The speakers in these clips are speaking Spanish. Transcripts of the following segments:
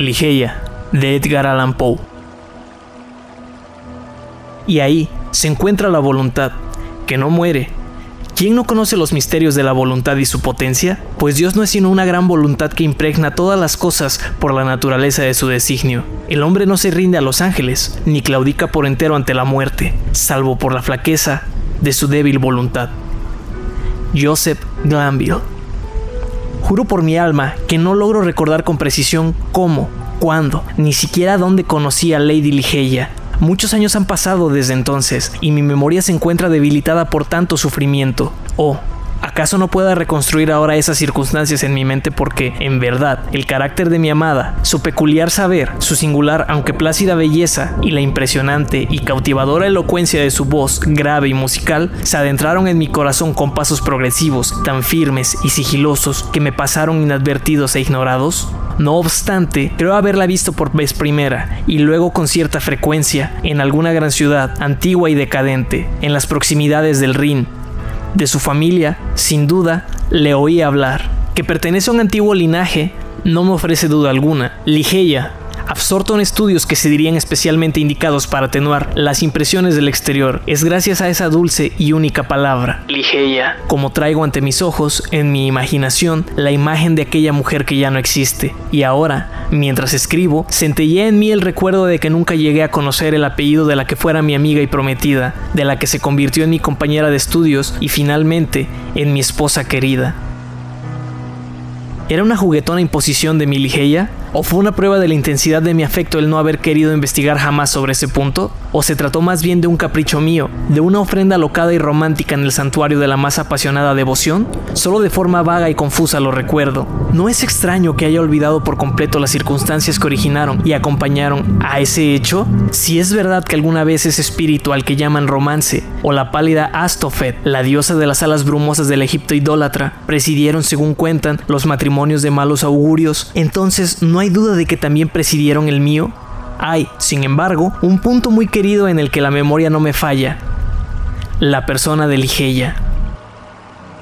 Ligeia, de Edgar Allan Poe. Y ahí se encuentra la voluntad, que no muere. ¿Quién no conoce los misterios de la voluntad y su potencia? Pues Dios no es sino una gran voluntad que impregna todas las cosas por la naturaleza de su designio. El hombre no se rinde a los ángeles, ni claudica por entero ante la muerte, salvo por la flaqueza de su débil voluntad. Joseph Glanville Juro por mi alma que no logro recordar con precisión cómo, cuándo, ni siquiera dónde conocí a Lady Ligeia. Muchos años han pasado desde entonces y mi memoria se encuentra debilitada por tanto sufrimiento. Oh, ¿Acaso no pueda reconstruir ahora esas circunstancias en mi mente porque, en verdad, el carácter de mi amada, su peculiar saber, su singular aunque plácida belleza y la impresionante y cautivadora elocuencia de su voz grave y musical se adentraron en mi corazón con pasos progresivos, tan firmes y sigilosos que me pasaron inadvertidos e ignorados? No obstante, creo haberla visto por vez primera y luego con cierta frecuencia en alguna gran ciudad antigua y decadente, en las proximidades del Rin, de su familia, sin duda, le oí hablar. Que pertenece a un antiguo linaje, no me ofrece duda alguna. Ligeia, absorto en estudios que se dirían especialmente indicados para atenuar las impresiones del exterior, es gracias a esa dulce y única palabra, Ligeia, como traigo ante mis ojos, en mi imaginación, la imagen de aquella mujer que ya no existe. Y ahora, mientras escribo, centellé en mí el recuerdo de que nunca llegué a conocer el apellido de la que fuera mi amiga y prometida, de la que se convirtió en mi compañera de estudios y finalmente en mi esposa querida. ¿Era una juguetona imposición de mi Ligeia? ¿O fue una prueba de la intensidad de mi afecto el no haber querido investigar jamás sobre ese punto? ¿O se trató más bien de un capricho mío, de una ofrenda alocada y romántica en el santuario de la más apasionada devoción? Solo de forma vaga y confusa lo recuerdo. No es extraño que haya olvidado por completo las circunstancias que originaron y acompañaron a ese hecho. Si es verdad que alguna vez ese espíritu al que llaman romance, o la pálida Astofet, la diosa de las alas brumosas del Egipto idólatra, presidieron, según cuentan, los matrimonios de malos augurios, entonces no hay duda de que también presidieron el mío. Hay, sin embargo, un punto muy querido en el que la memoria no me falla. La persona de Ligeia.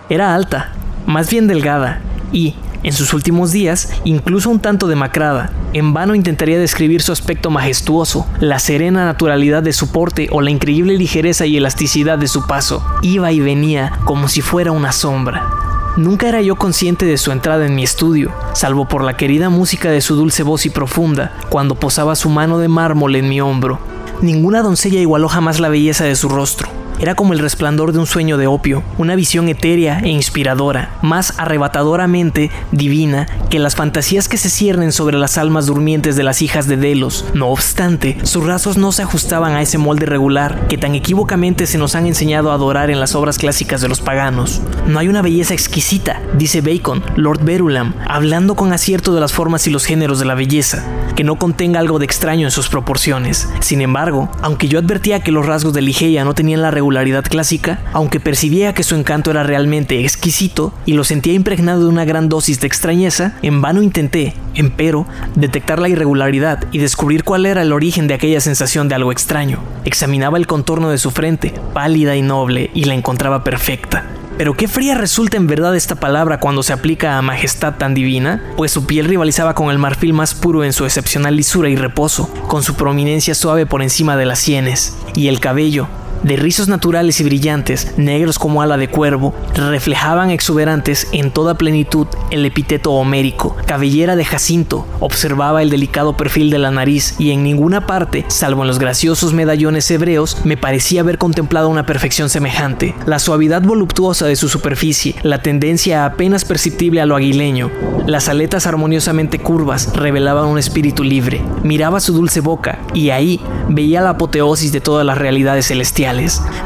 Era alta, más bien delgada, y, en sus últimos días, incluso un tanto demacrada. En vano intentaría describir su aspecto majestuoso, la serena naturalidad de su porte o la increíble ligereza y elasticidad de su paso. Iba y venía como si fuera una sombra. Nunca era yo consciente de su entrada en mi estudio, salvo por la querida música de su dulce voz y profunda, cuando posaba su mano de mármol en mi hombro. Ninguna doncella igualó jamás la belleza de su rostro. Era como el resplandor de un sueño de opio, una visión etérea e inspiradora, más arrebatadoramente divina que las fantasías que se ciernen sobre las almas durmientes de las hijas de Delos. No obstante, sus rasgos no se ajustaban a ese molde regular que tan equívocamente se nos han enseñado a adorar en las obras clásicas de los paganos. No hay una belleza exquisita, dice Bacon, Lord Verulam, hablando con acierto de las formas y los géneros de la belleza, que no contenga algo de extraño en sus proporciones. Sin embargo, aunque yo advertía que los rasgos de Ligeia no tenían la regularidad clásica, aunque percibía que su encanto era realmente exquisito y lo sentía impregnado de una gran dosis de extrañeza, en vano intenté, empero, detectar la irregularidad y descubrir cuál era el origen de aquella sensación de algo extraño. Examinaba el contorno de su frente, pálida y noble, y la encontraba perfecta. Pero qué fría resulta en verdad esta palabra cuando se aplica a majestad tan divina, pues su piel rivalizaba con el marfil más puro en su excepcional lisura y reposo, con su prominencia suave por encima de las sienes, y el cabello, de rizos naturales y brillantes, negros como ala de cuervo, reflejaban exuberantes en toda plenitud el epíteto homérico. Cabellera de jacinto, observaba el delicado perfil de la nariz y en ninguna parte, salvo en los graciosos medallones hebreos, me parecía haber contemplado una perfección semejante. La suavidad voluptuosa de su superficie, la tendencia apenas perceptible a lo aguileño, las aletas armoniosamente curvas revelaban un espíritu libre. Miraba su dulce boca y ahí veía la apoteosis de todas las realidades celestiales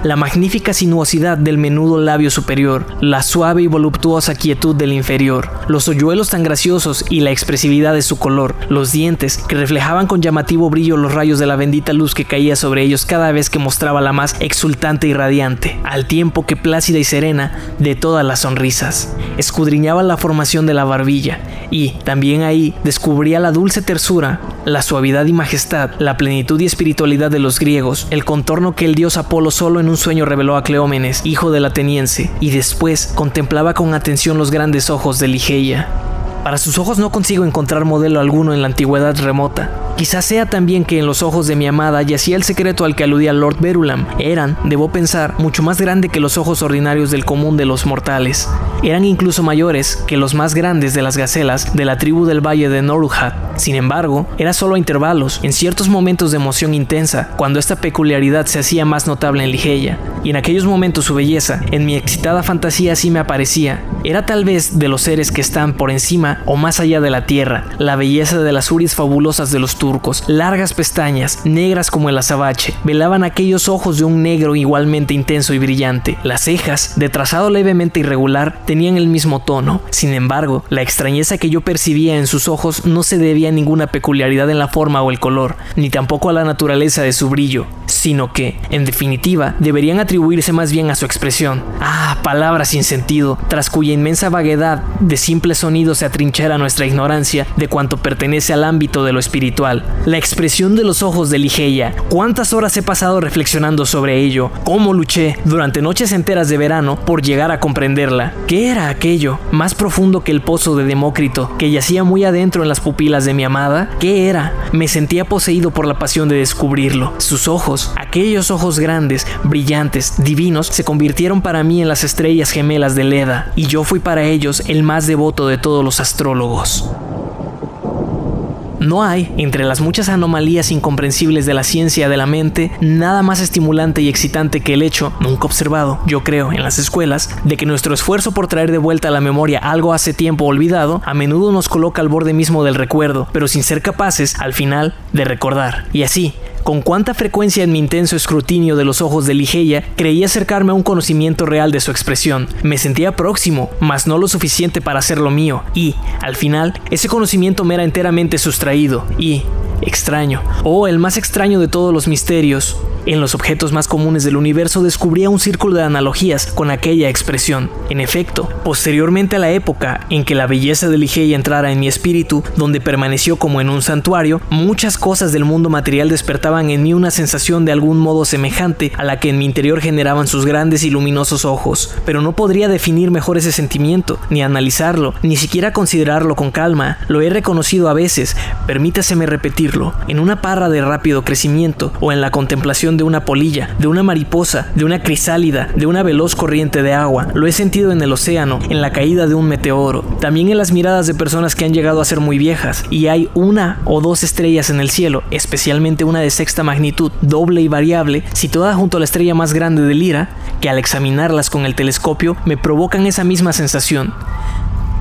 la magnífica sinuosidad del menudo labio superior, la suave y voluptuosa quietud del inferior, los hoyuelos tan graciosos y la expresividad de su color, los dientes que reflejaban con llamativo brillo los rayos de la bendita luz que caía sobre ellos cada vez que mostraba la más exultante y radiante, al tiempo que plácida y serena de todas las sonrisas. Escudriñaba la formación de la barbilla y, también ahí, descubría la dulce tersura, la suavidad y majestad, la plenitud y espiritualidad de los griegos, el contorno que el dios Apolo solo en un sueño reveló a Cleómenes, hijo del ateniense, y después contemplaba con atención los grandes ojos de Ligeia. Para sus ojos no consigo encontrar modelo alguno en la antigüedad remota. Quizás sea también que en los ojos de mi amada yacía el secreto al que aludía Lord Verulam. Eran, debo pensar, mucho más grande que los ojos ordinarios del común de los mortales. Eran incluso mayores que los más grandes de las gacelas de la tribu del valle de Noruhat. Sin embargo, era solo a intervalos, en ciertos momentos de emoción intensa, cuando esta peculiaridad se hacía más notable en Ligeia. Y en aquellos momentos su belleza, en mi excitada fantasía sí me aparecía. Era tal vez de los seres que están por encima o más allá de la tierra, la belleza de las uris fabulosas de los turcos, largas pestañas, negras como el azabache, velaban aquellos ojos de un negro igualmente intenso y brillante. Las cejas, de trazado levemente irregular, tenían el mismo tono. Sin embargo, la extrañeza que yo percibía en sus ojos no se debía a ninguna peculiaridad en la forma o el color, ni tampoco a la naturaleza de su brillo, sino que, en definitiva, deberían atribuirse más bien a su expresión. Ah, palabras sin sentido, tras cuya inmensa vaguedad de simples sonidos se atrinchera nuestra ignorancia de cuanto pertenece al ámbito de lo espiritual. La expresión de los ojos de Ligeia. ¿Cuántas horas he pasado reflexionando sobre ello? ¿Cómo luché durante noches enteras de verano por llegar a comprenderla? ¿Qué era aquello? Más profundo que el pozo de Demócrito, que yacía muy adentro en las pupilas de mi amada. ¿Qué era? Me sentía poseído por la pasión de descubrirlo. Sus ojos, aquellos ojos grandes, brillantes, divinos, se convirtieron para mí en las estrellas gemelas de Leda, y yo fui para ellos el más devoto de todos los astrólogos. No hay, entre las muchas anomalías incomprensibles de la ciencia de la mente, nada más estimulante y excitante que el hecho, nunca observado, yo creo, en las escuelas, de que nuestro esfuerzo por traer de vuelta a la memoria algo hace tiempo olvidado, a menudo nos coloca al borde mismo del recuerdo, pero sin ser capaces, al final, de recordar. Y así, con cuánta frecuencia en mi intenso escrutinio de los ojos de Ligeia creí acercarme a un conocimiento real de su expresión. Me sentía próximo, mas no lo suficiente para hacerlo mío, y, al final, ese conocimiento me era enteramente sustraído, y, extraño, o el más extraño de todos los misterios, en los objetos más comunes del universo descubría un círculo de analogías con aquella expresión. En efecto, posteriormente a la época en que la belleza de Ligeia entrara en mi espíritu, donde permaneció como en un santuario, muchas cosas del mundo material despertaban en mí una sensación de algún modo semejante a la que en mi interior generaban sus grandes y luminosos ojos. Pero no podría definir mejor ese sentimiento, ni analizarlo, ni siquiera considerarlo con calma. Lo he reconocido a veces, permítaseme repetirlo, en una parra de rápido crecimiento o en la contemplación de una polilla, de una mariposa, de una crisálida, de una veloz corriente de agua. Lo he sentido en el océano, en la caída de un meteoro, también en las miradas de personas que han llegado a ser muy viejas. Y hay una o dos estrellas en el cielo, especialmente una de sexta magnitud, doble y variable, situada junto a la estrella más grande de Lira, que al examinarlas con el telescopio me provocan esa misma sensación.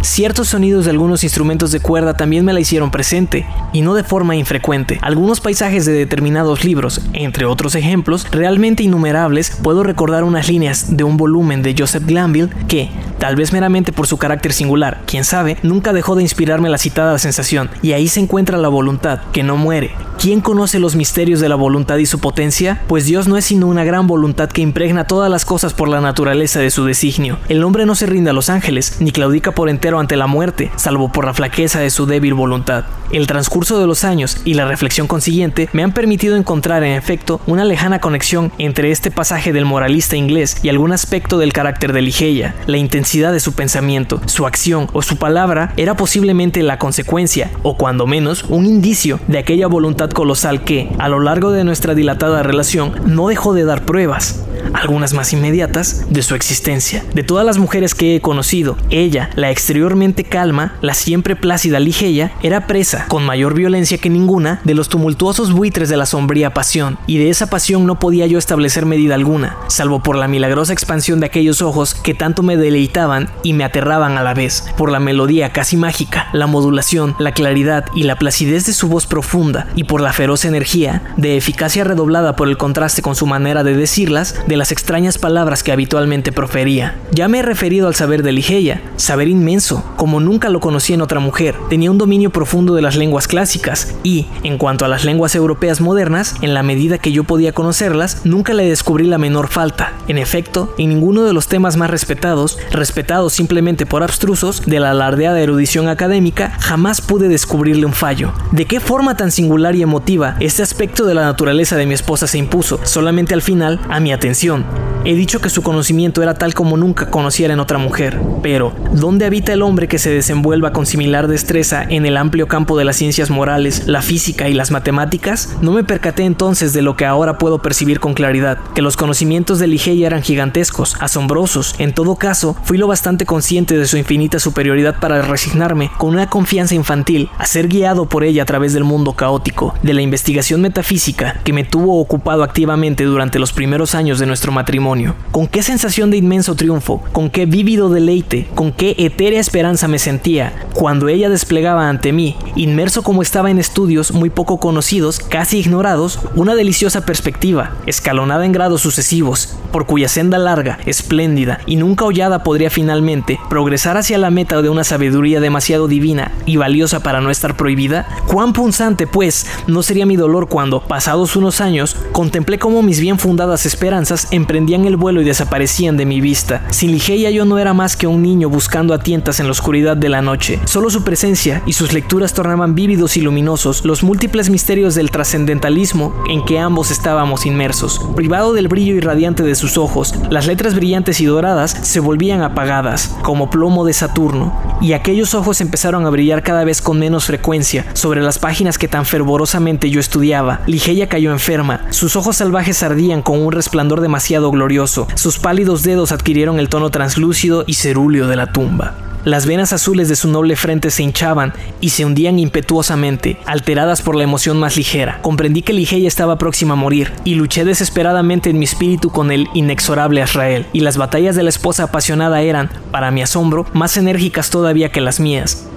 Ciertos sonidos de algunos instrumentos de cuerda también me la hicieron presente, y no de forma infrecuente. Algunos paisajes de determinados libros, entre otros ejemplos, realmente innumerables, puedo recordar unas líneas de un volumen de Joseph Glanville que, tal vez meramente por su carácter singular, quién sabe, nunca dejó de inspirarme la citada sensación, y ahí se encuentra la voluntad, que no muere. ¿Quién conoce los misterios de la voluntad y su potencia? Pues Dios no es sino una gran voluntad que impregna todas las cosas por la naturaleza de su designio. El hombre no se rinde a los ángeles, ni claudica por entero ante la muerte, salvo por la flaqueza de su débil voluntad. El transcurso de los años y la reflexión consiguiente me han permitido encontrar en efecto una lejana conexión entre este pasaje del moralista inglés y algún aspecto del carácter de Ligeia. La intensidad de su pensamiento, su acción o su palabra era posiblemente la consecuencia, o cuando menos, un indicio de aquella voluntad colosal que, a lo largo de nuestra dilatada relación, no dejó de dar pruebas algunas más inmediatas, de su existencia. De todas las mujeres que he conocido, ella, la exteriormente calma, la siempre plácida Ligeia, era presa, con mayor violencia que ninguna, de los tumultuosos buitres de la sombría pasión, y de esa pasión no podía yo establecer medida alguna, salvo por la milagrosa expansión de aquellos ojos que tanto me deleitaban y me aterraban a la vez, por la melodía casi mágica, la modulación, la claridad y la placidez de su voz profunda, y por la feroz energía, de eficacia redoblada por el contraste con su manera de decirlas, de las extrañas palabras que habitualmente profería. Ya me he referido al saber de Ligeia, saber inmenso, como nunca lo conocí en otra mujer. Tenía un dominio profundo de las lenguas clásicas y, en cuanto a las lenguas europeas modernas, en la medida que yo podía conocerlas, nunca le descubrí la menor falta. En efecto, en ninguno de los temas más respetados, respetados simplemente por abstrusos, de la alardeada erudición académica, jamás pude descubrirle un fallo. ¿De qué forma tan singular y emotiva este aspecto de la naturaleza de mi esposa se impuso? Solamente al final, a mi atención. He dicho que su conocimiento era tal como nunca conociera en otra mujer, pero ¿dónde habita el hombre que se desenvuelva con similar destreza en el amplio campo de las ciencias morales, la física y las matemáticas? No me percaté entonces de lo que ahora puedo percibir con claridad, que los conocimientos de Ligeia eran gigantescos, asombrosos. En todo caso, fui lo bastante consciente de su infinita superioridad para resignarme, con una confianza infantil, a ser guiado por ella a través del mundo caótico, de la investigación metafísica que me tuvo ocupado activamente durante los primeros años de nuestro matrimonio con qué sensación de inmenso triunfo, con qué vívido deleite, con qué etérea esperanza me sentía cuando ella desplegaba ante mí, inmerso como estaba en estudios muy poco conocidos, casi ignorados, una deliciosa perspectiva, escalonada en grados sucesivos, por cuya senda larga, espléndida y nunca hollada podría finalmente progresar hacia la meta de una sabiduría demasiado divina y valiosa para no estar prohibida? ¿Cuán punzante, pues, no sería mi dolor cuando, pasados unos años, contemplé cómo mis bien fundadas esperanzas emprendían el vuelo y desaparecían de mi vista. Sin Ligeia yo no era más que un niño buscando a tientas en la oscuridad de la noche. Solo su presencia y sus lecturas tornaban vívidos y luminosos los múltiples misterios del trascendentalismo en que ambos estábamos inmersos. Privado del brillo irradiante de sus ojos, las letras brillantes y doradas se volvían apagadas, como plomo de Saturno, y aquellos ojos empezaron a brillar cada vez con menos frecuencia sobre las páginas que tan fervorosamente yo estudiaba. Ligeia cayó enferma, sus ojos salvajes ardían con un resplandor demasiado glorioso sus pálidos dedos adquirieron el tono translúcido y cerúleo de la tumba. Las venas azules de su noble frente se hinchaban y se hundían impetuosamente, alteradas por la emoción más ligera. Comprendí que Ligeia estaba próxima a morir y luché desesperadamente en mi espíritu con el inexorable Israel. Y las batallas de la esposa apasionada eran, para mi asombro, más enérgicas todavía que las mías.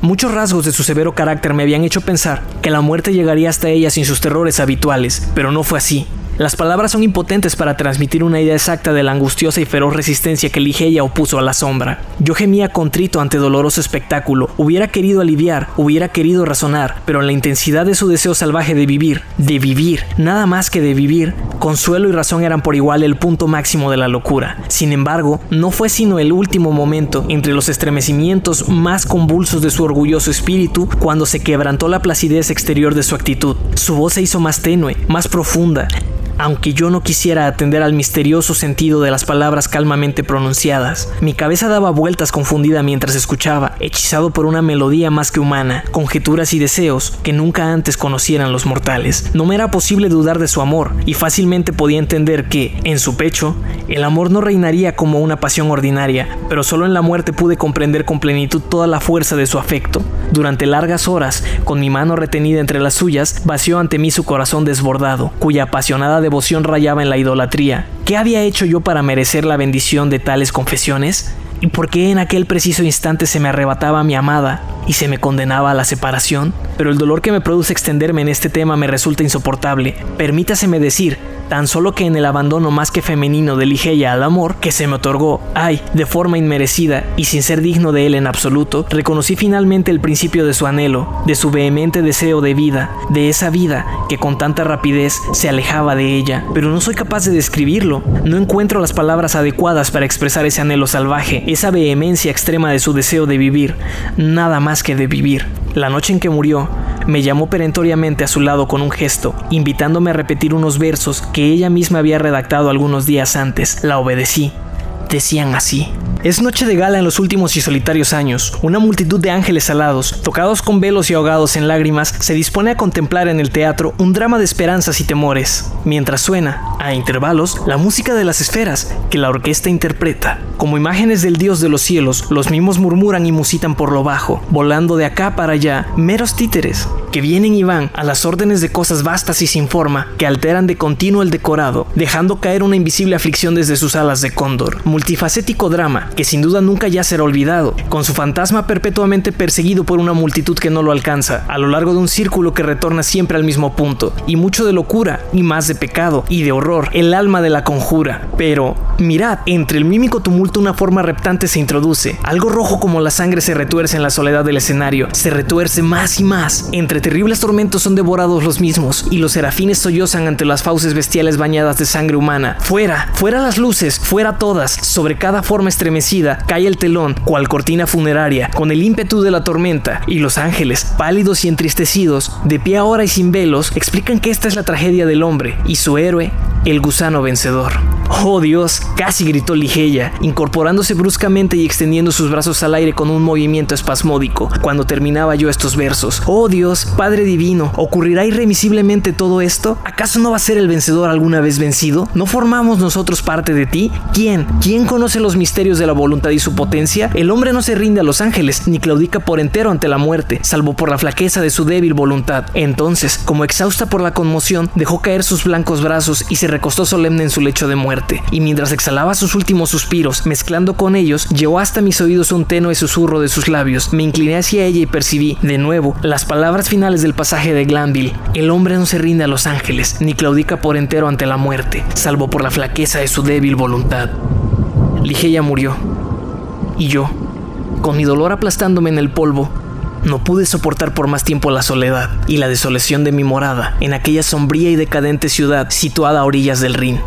Muchos rasgos de su severo carácter me habían hecho pensar que la muerte llegaría hasta ella sin sus terrores habituales, pero no fue así. Las palabras son impotentes para transmitir una idea exacta de la angustiosa y feroz resistencia que Ligeia opuso a la sombra. Yo gemía contrito ante doloroso espectáculo, hubiera querido aliviar, hubiera querido razonar, pero en la intensidad de su deseo salvaje de vivir, de vivir, nada más que de vivir, consuelo y razón eran por igual el punto máximo de la locura. Sin embargo, no fue sino el último momento, entre los estremecimientos más convulsos de su orgulloso espíritu, cuando se quebrantó la placidez exterior de su actitud. Su voz se hizo más tenue, más profunda, aunque yo no quisiera atender al misterioso sentido de las palabras calmamente pronunciadas. Mi cabeza daba vueltas confundida mientras escuchaba, hechizado por una melodía más que humana, conjeturas y deseos que nunca antes conocieran los mortales. No me era posible dudar de su amor, y fácilmente podía entender que, en su pecho, el amor no reinaría como una pasión ordinaria, pero solo en la muerte pude comprender con plenitud toda la fuerza de su afecto. Durante largas horas, con mi mano retenida entre las suyas, vació ante mí su corazón desbordado, cuya apasionada devoción rayaba en la idolatría. ¿Qué había hecho yo para merecer la bendición de tales confesiones? ¿Y por qué en aquel preciso instante se me arrebataba mi amada y se me condenaba a la separación? Pero el dolor que me produce extenderme en este tema me resulta insoportable. Permítaseme decir tan solo que en el abandono más que femenino de Ligeia al amor que se me otorgó, ay, de forma inmerecida y sin ser digno de él en absoluto, reconocí finalmente el principio de su anhelo, de su vehemente deseo de vida, de esa vida que con tanta rapidez se alejaba de ella, pero no soy capaz de describirlo, no encuentro las palabras adecuadas para expresar ese anhelo salvaje, esa vehemencia extrema de su deseo de vivir, nada más que de vivir. La noche en que murió, me llamó perentoriamente a su lado con un gesto, invitándome a repetir unos versos que ella misma había redactado algunos días antes. La obedecí. Decían así. Es noche de gala en los últimos y solitarios años. Una multitud de ángeles alados, tocados con velos y ahogados en lágrimas, se dispone a contemplar en el teatro un drama de esperanzas y temores, mientras suena, a intervalos, la música de las esferas que la orquesta interpreta. Como imágenes del Dios de los cielos, los mismos murmuran y musitan por lo bajo, volando de acá para allá, meros títeres, que vienen y van a las órdenes de cosas vastas y sin forma, que alteran de continuo el decorado, dejando caer una invisible aflicción desde sus alas de cóndor. Multifacético drama, que sin duda nunca ya será olvidado, con su fantasma perpetuamente perseguido por una multitud que no lo alcanza, a lo largo de un círculo que retorna siempre al mismo punto, y mucho de locura, y más de pecado, y de horror, el alma de la conjura. Pero, mirad, entre el mímico tumulto una forma reptante se introduce, algo rojo como la sangre se retuerce en la soledad del escenario, se retuerce más y más, entre terribles tormentos son devorados los mismos, y los serafines sollozan ante las fauces bestiales bañadas de sangre humana. Fuera, fuera las luces, fuera todas, sobre cada forma estremecida cae el telón, cual cortina funeraria, con el ímpetu de la tormenta, y los ángeles, pálidos y entristecidos, de pie ahora y sin velos, explican que esta es la tragedia del hombre y su héroe, el gusano vencedor. Oh Dios, casi gritó Ligeia, incorporándose bruscamente y extendiendo sus brazos al aire con un movimiento espasmódico, cuando terminaba yo estos versos. Oh Dios, Padre Divino, ¿ocurrirá irremisiblemente todo esto? ¿Acaso no va a ser el vencedor alguna vez vencido? ¿No formamos nosotros parte de ti? ¿Quién? ¿Quién conoce los misterios de la voluntad y su potencia? El hombre no se rinde a los ángeles, ni claudica por entero ante la muerte, salvo por la flaqueza de su débil voluntad. Entonces, como exhausta por la conmoción, dejó caer sus blancos brazos y se recostó solemne en su lecho de muerte, y mientras exhalaba sus últimos suspiros, mezclando con ellos, llegó hasta mis oídos un tenue susurro de sus labios. Me incliné hacia ella y percibí, de nuevo, las palabras finales del pasaje de Glanville. El hombre no se rinde a los ángeles, ni claudica por entero ante la muerte, salvo por la flaqueza de su débil voluntad. Ligeia murió. Y yo, con mi dolor aplastándome en el polvo, no pude soportar por más tiempo la soledad y la desolación de mi morada en aquella sombría y decadente ciudad situada a orillas del Rin.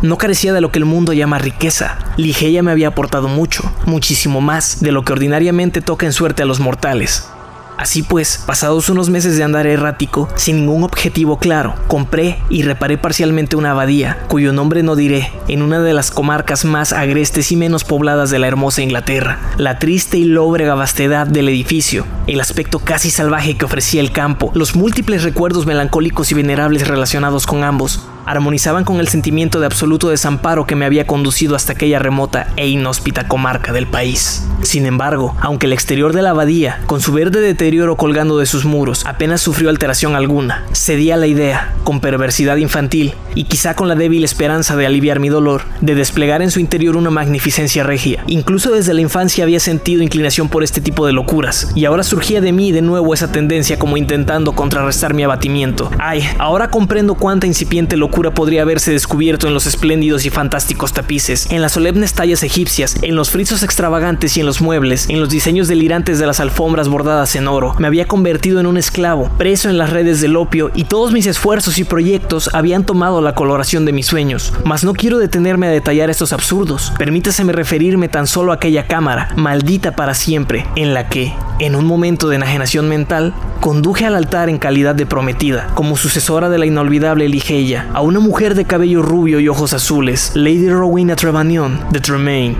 No carecía de lo que el mundo llama riqueza. Ligeia me había aportado mucho, muchísimo más de lo que ordinariamente toca en suerte a los mortales. Así pues, pasados unos meses de andar errático, sin ningún objetivo claro, compré y reparé parcialmente una abadía, cuyo nombre no diré, en una de las comarcas más agrestes y menos pobladas de la hermosa Inglaterra. La triste y lóbrega vastedad del edificio, el aspecto casi salvaje que ofrecía el campo, los múltiples recuerdos melancólicos y venerables relacionados con ambos, armonizaban con el sentimiento de absoluto desamparo que me había conducido hasta aquella remota e inhóspita comarca del país. Sin embargo, aunque el exterior de la abadía, con su verde deterioro colgando de sus muros, apenas sufrió alteración alguna, cedía a la idea, con perversidad infantil, y quizá con la débil esperanza de aliviar mi dolor, de desplegar en su interior una magnificencia regia. Incluso desde la infancia había sentido inclinación por este tipo de locuras, y ahora surgía de mí de nuevo esa tendencia como intentando contrarrestar mi abatimiento. Ay, ahora comprendo cuánta incipiente locura podría haberse descubierto en los espléndidos y fantásticos tapices, en las solemnes tallas egipcias, en los frisos extravagantes y en los muebles, en los diseños delirantes de las alfombras bordadas en oro. Me había convertido en un esclavo, preso en las redes del opio, y todos mis esfuerzos y proyectos habían tomado la coloración de mis sueños. Mas no quiero detenerme a detallar estos absurdos. Permítaseme referirme tan solo a aquella cámara, maldita para siempre, en la que, en un momento de enajenación mental, conduje al altar en calidad de prometida, como sucesora de la inolvidable Ligeia, una mujer de cabello rubio y ojos azules, Lady Rowena Trevanion de Tremaine.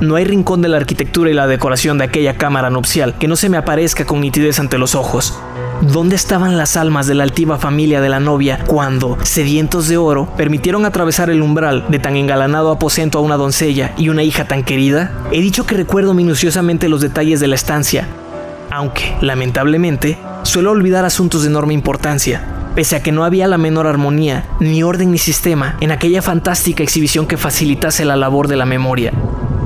No hay rincón de la arquitectura y la decoración de aquella cámara nupcial que no se me aparezca con nitidez ante los ojos. ¿Dónde estaban las almas de la altiva familia de la novia cuando, sedientos de oro, permitieron atravesar el umbral de tan engalanado aposento a una doncella y una hija tan querida? He dicho que recuerdo minuciosamente los detalles de la estancia, aunque, lamentablemente, suelo olvidar asuntos de enorme importancia, pese a que no había la menor armonía, ni orden ni sistema en aquella fantástica exhibición que facilitase la labor de la memoria.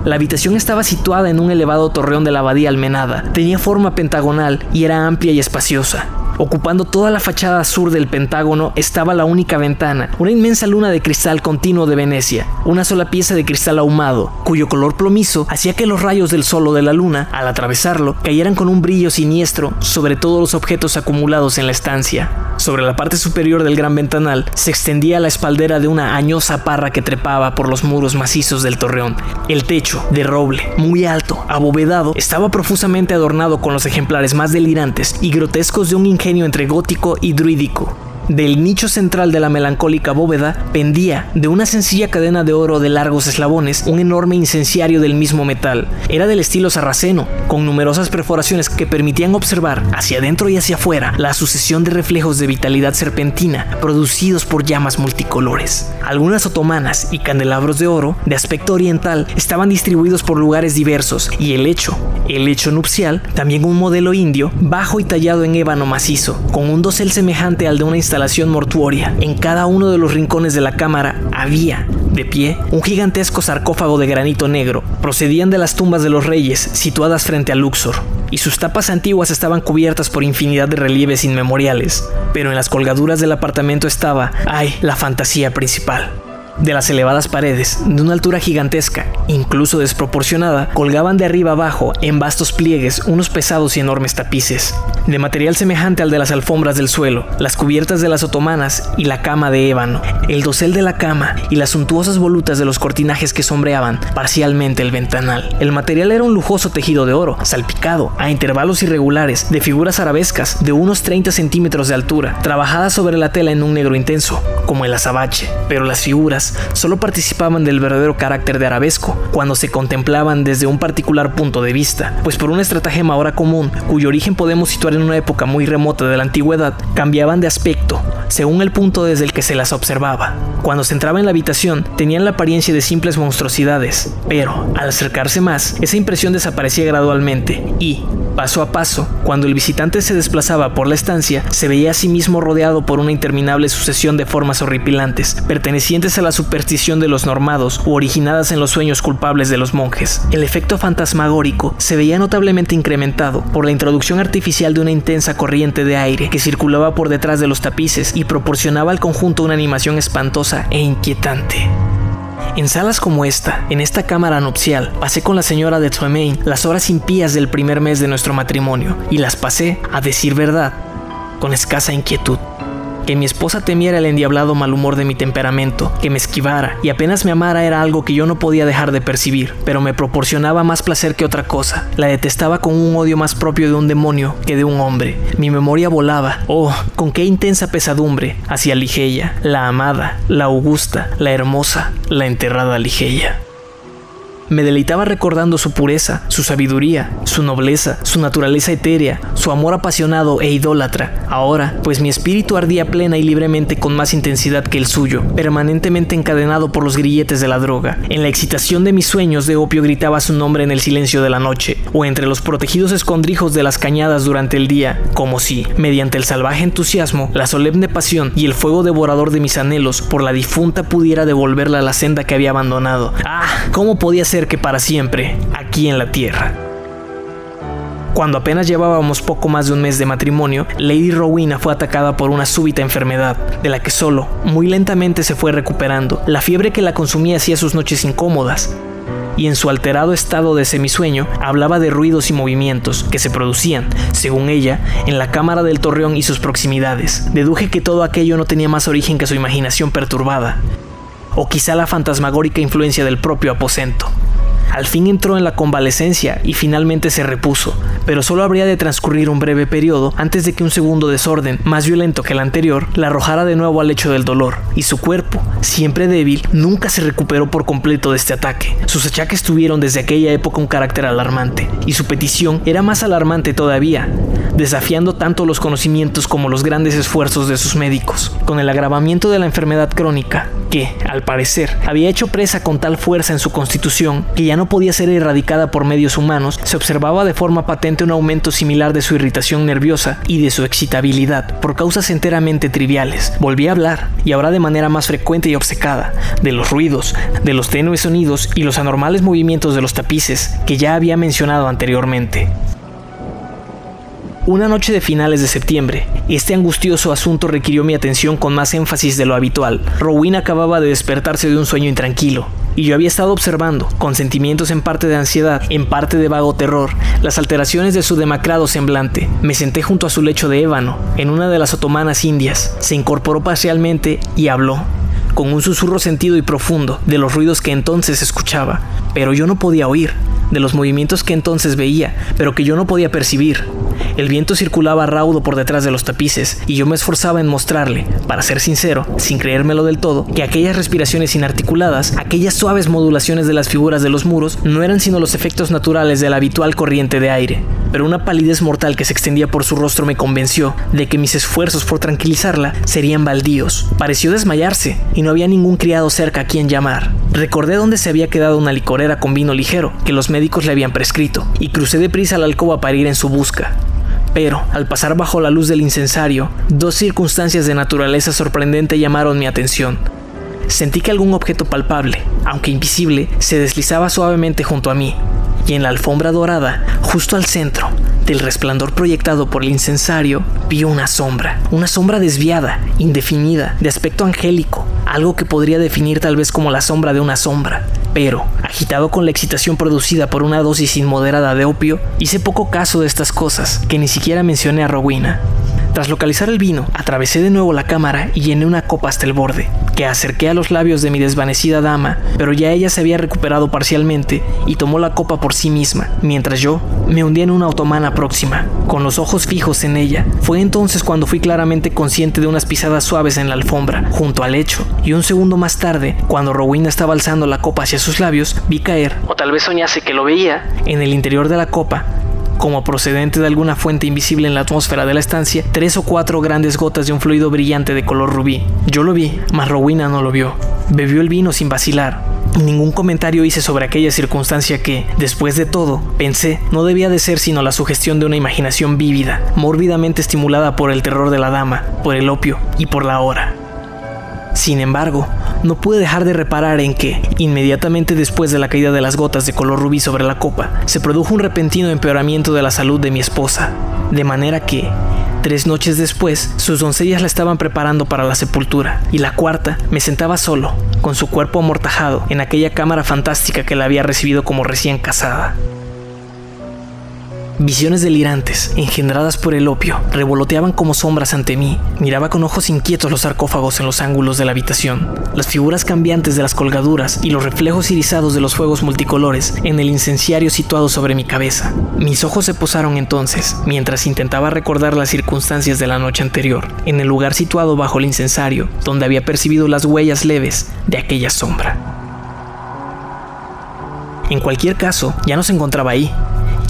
La habitación estaba situada en un elevado torreón de la abadía almenada, tenía forma pentagonal y era amplia y espaciosa. Ocupando toda la fachada sur del Pentágono estaba la única ventana, una inmensa luna de cristal continuo de Venecia, una sola pieza de cristal ahumado, cuyo color plomizo hacía que los rayos del sol o de la luna, al atravesarlo, cayeran con un brillo siniestro sobre todos los objetos acumulados en la estancia. Sobre la parte superior del gran ventanal se extendía la espaldera de una añosa parra que trepaba por los muros macizos del torreón. El techo, de roble, muy alto, abovedado, estaba profusamente adornado con los ejemplares más delirantes y grotescos de un ingenio entre gótico y druídico. Del nicho central de la melancólica bóveda pendía, de una sencilla cadena de oro de largos eslabones, un enorme incenciario del mismo metal. Era del estilo sarraceno, con numerosas perforaciones que permitían observar, hacia adentro y hacia afuera, la sucesión de reflejos de vitalidad serpentina producidos por llamas multicolores. Algunas otomanas y candelabros de oro, de aspecto oriental, estaban distribuidos por lugares diversos, y el lecho, el lecho nupcial, también un modelo indio, bajo y tallado en ébano macizo, con un dosel semejante al de una instalación mortuoria. En cada uno de los rincones de la cámara había, de pie, un gigantesco sarcófago de granito negro. Procedían de las tumbas de los reyes, situadas frente a Luxor, y sus tapas antiguas estaban cubiertas por infinidad de relieves inmemoriales. Pero en las colgaduras del apartamento estaba, ay, la fantasía principal. De las elevadas paredes, de una altura gigantesca, incluso desproporcionada, colgaban de arriba abajo, en vastos pliegues, unos pesados y enormes tapices. De material semejante al de las alfombras del suelo, las cubiertas de las otomanas y la cama de ébano, el dosel de la cama y las suntuosas volutas de los cortinajes que sombreaban parcialmente el ventanal. El material era un lujoso tejido de oro, salpicado, a intervalos irregulares, de figuras arabescas de unos 30 centímetros de altura, trabajadas sobre la tela en un negro intenso, como el azabache. Pero las figuras solo participaban del verdadero carácter de arabesco cuando se contemplaban desde un particular punto de vista, pues por un estratagema ahora común, cuyo origen podemos situar en una época muy remota de la antigüedad, cambiaban de aspecto según el punto desde el que se las observaba. Cuando se entraba en la habitación, tenían la apariencia de simples monstruosidades, pero al acercarse más, esa impresión desaparecía gradualmente y, paso a paso, cuando el visitante se desplazaba por la estancia, se veía a sí mismo rodeado por una interminable sucesión de formas horripilantes, pertenecientes a la superstición de los normados o originadas en los sueños culpables de los monjes. El efecto fantasmagórico se veía notablemente incrementado por la introducción artificial de una intensa corriente de aire que circulaba por detrás de los tapices y proporcionaba al conjunto una animación espantosa e inquietante. En salas como esta, en esta cámara nupcial, pasé con la señora de Tremaine las horas impías del primer mes de nuestro matrimonio y las pasé, a decir verdad, con escasa inquietud. Que mi esposa temiera el endiablado mal humor de mi temperamento, que me esquivara y apenas me amara era algo que yo no podía dejar de percibir, pero me proporcionaba más placer que otra cosa. La detestaba con un odio más propio de un demonio que de un hombre. Mi memoria volaba, oh, con qué intensa pesadumbre, hacia Ligeia, la amada, la augusta, la hermosa, la enterrada Ligeia. Me deleitaba recordando su pureza, su sabiduría, su nobleza, su naturaleza etérea, su amor apasionado e idólatra. Ahora, pues mi espíritu ardía plena y libremente con más intensidad que el suyo, permanentemente encadenado por los grilletes de la droga. En la excitación de mis sueños de opio gritaba su nombre en el silencio de la noche, o entre los protegidos escondrijos de las cañadas durante el día, como si, mediante el salvaje entusiasmo, la solemne pasión y el fuego devorador de mis anhelos por la difunta pudiera devolverla a la senda que había abandonado. Ah, ¿cómo podía ser que para siempre, aquí en la Tierra. Cuando apenas llevábamos poco más de un mes de matrimonio, Lady Rowena fue atacada por una súbita enfermedad, de la que solo, muy lentamente se fue recuperando. La fiebre que la consumía hacía sus noches incómodas, y en su alterado estado de semisueño hablaba de ruidos y movimientos que se producían, según ella, en la cámara del torreón y sus proximidades. Deduje que todo aquello no tenía más origen que su imaginación perturbada, o quizá la fantasmagórica influencia del propio aposento. Al fin entró en la convalecencia y finalmente se repuso, pero solo habría de transcurrir un breve periodo antes de que un segundo desorden, más violento que el anterior, la arrojara de nuevo al lecho del dolor, y su cuerpo, siempre débil, nunca se recuperó por completo de este ataque. Sus achaques tuvieron desde aquella época un carácter alarmante, y su petición era más alarmante todavía, desafiando tanto los conocimientos como los grandes esfuerzos de sus médicos. Con el agravamiento de la enfermedad crónica, que, al parecer, había hecho presa con tal fuerza en su constitución que ya no podía ser erradicada por medios humanos, se observaba de forma patente un aumento similar de su irritación nerviosa y de su excitabilidad, por causas enteramente triviales. Volví a hablar, y ahora de manera más frecuente y obcecada, de los ruidos, de los tenues sonidos y los anormales movimientos de los tapices que ya había mencionado anteriormente. Una noche de finales de septiembre, este angustioso asunto requirió mi atención con más énfasis de lo habitual. Rowena acababa de despertarse de un sueño intranquilo, y yo había estado observando, con sentimientos en parte de ansiedad, en parte de vago terror, las alteraciones de su demacrado semblante. Me senté junto a su lecho de ébano, en una de las otomanas indias. Se incorporó parcialmente y habló, con un susurro sentido y profundo, de los ruidos que entonces escuchaba, pero yo no podía oír, de los movimientos que entonces veía, pero que yo no podía percibir. El viento circulaba raudo por detrás de los tapices y yo me esforzaba en mostrarle, para ser sincero, sin creérmelo del todo, que aquellas respiraciones inarticuladas, aquellas suaves modulaciones de las figuras de los muros, no eran sino los efectos naturales de la habitual corriente de aire. Pero una palidez mortal que se extendía por su rostro me convenció de que mis esfuerzos por tranquilizarla serían baldíos. Pareció desmayarse y no había ningún criado cerca a quien llamar. Recordé dónde se había quedado una licorera con vino ligero que los médicos le habían prescrito y crucé deprisa la alcoba para ir en su busca. Pero, al pasar bajo la luz del incensario, dos circunstancias de naturaleza sorprendente llamaron mi atención. Sentí que algún objeto palpable, aunque invisible, se deslizaba suavemente junto a mí, y en la alfombra dorada, justo al centro del resplandor proyectado por el incensario, vi una sombra, una sombra desviada, indefinida, de aspecto angélico, algo que podría definir tal vez como la sombra de una sombra. Pero, agitado con la excitación producida por una dosis inmoderada de opio, hice poco caso de estas cosas, que ni siquiera mencioné a Rowena. Tras localizar el vino, atravesé de nuevo la cámara y llené una copa hasta el borde, que acerqué a los labios de mi desvanecida dama, pero ya ella se había recuperado parcialmente y tomó la copa por sí misma, mientras yo me hundía en una otomana próxima, con los ojos fijos en ella. Fue entonces cuando fui claramente consciente de unas pisadas suaves en la alfombra, junto al lecho, y un segundo más tarde, cuando Rowena estaba alzando la copa hacia sus labios, vi caer, o tal vez soñase que lo veía, en el interior de la copa, como procedente de alguna fuente invisible en la atmósfera de la estancia, tres o cuatro grandes gotas de un fluido brillante de color rubí. Yo lo vi, mas Rowena no lo vio. Bebió el vino sin vacilar. Ningún comentario hice sobre aquella circunstancia que, después de todo, pensé, no debía de ser sino la sugestión de una imaginación vívida, mórbidamente estimulada por el terror de la dama, por el opio y por la hora. Sin embargo, no pude dejar de reparar en que, inmediatamente después de la caída de las gotas de color rubí sobre la copa, se produjo un repentino empeoramiento de la salud de mi esposa, de manera que, Tres noches después, sus doncellas la estaban preparando para la sepultura, y la cuarta me sentaba solo, con su cuerpo amortajado, en aquella cámara fantástica que la había recibido como recién casada. Visiones delirantes, engendradas por el opio, revoloteaban como sombras ante mí. Miraba con ojos inquietos los sarcófagos en los ángulos de la habitación, las figuras cambiantes de las colgaduras y los reflejos irisados de los fuegos multicolores en el incenciario situado sobre mi cabeza. Mis ojos se posaron entonces, mientras intentaba recordar las circunstancias de la noche anterior, en el lugar situado bajo el incensario, donde había percibido las huellas leves de aquella sombra. En cualquier caso, ya no se encontraba ahí,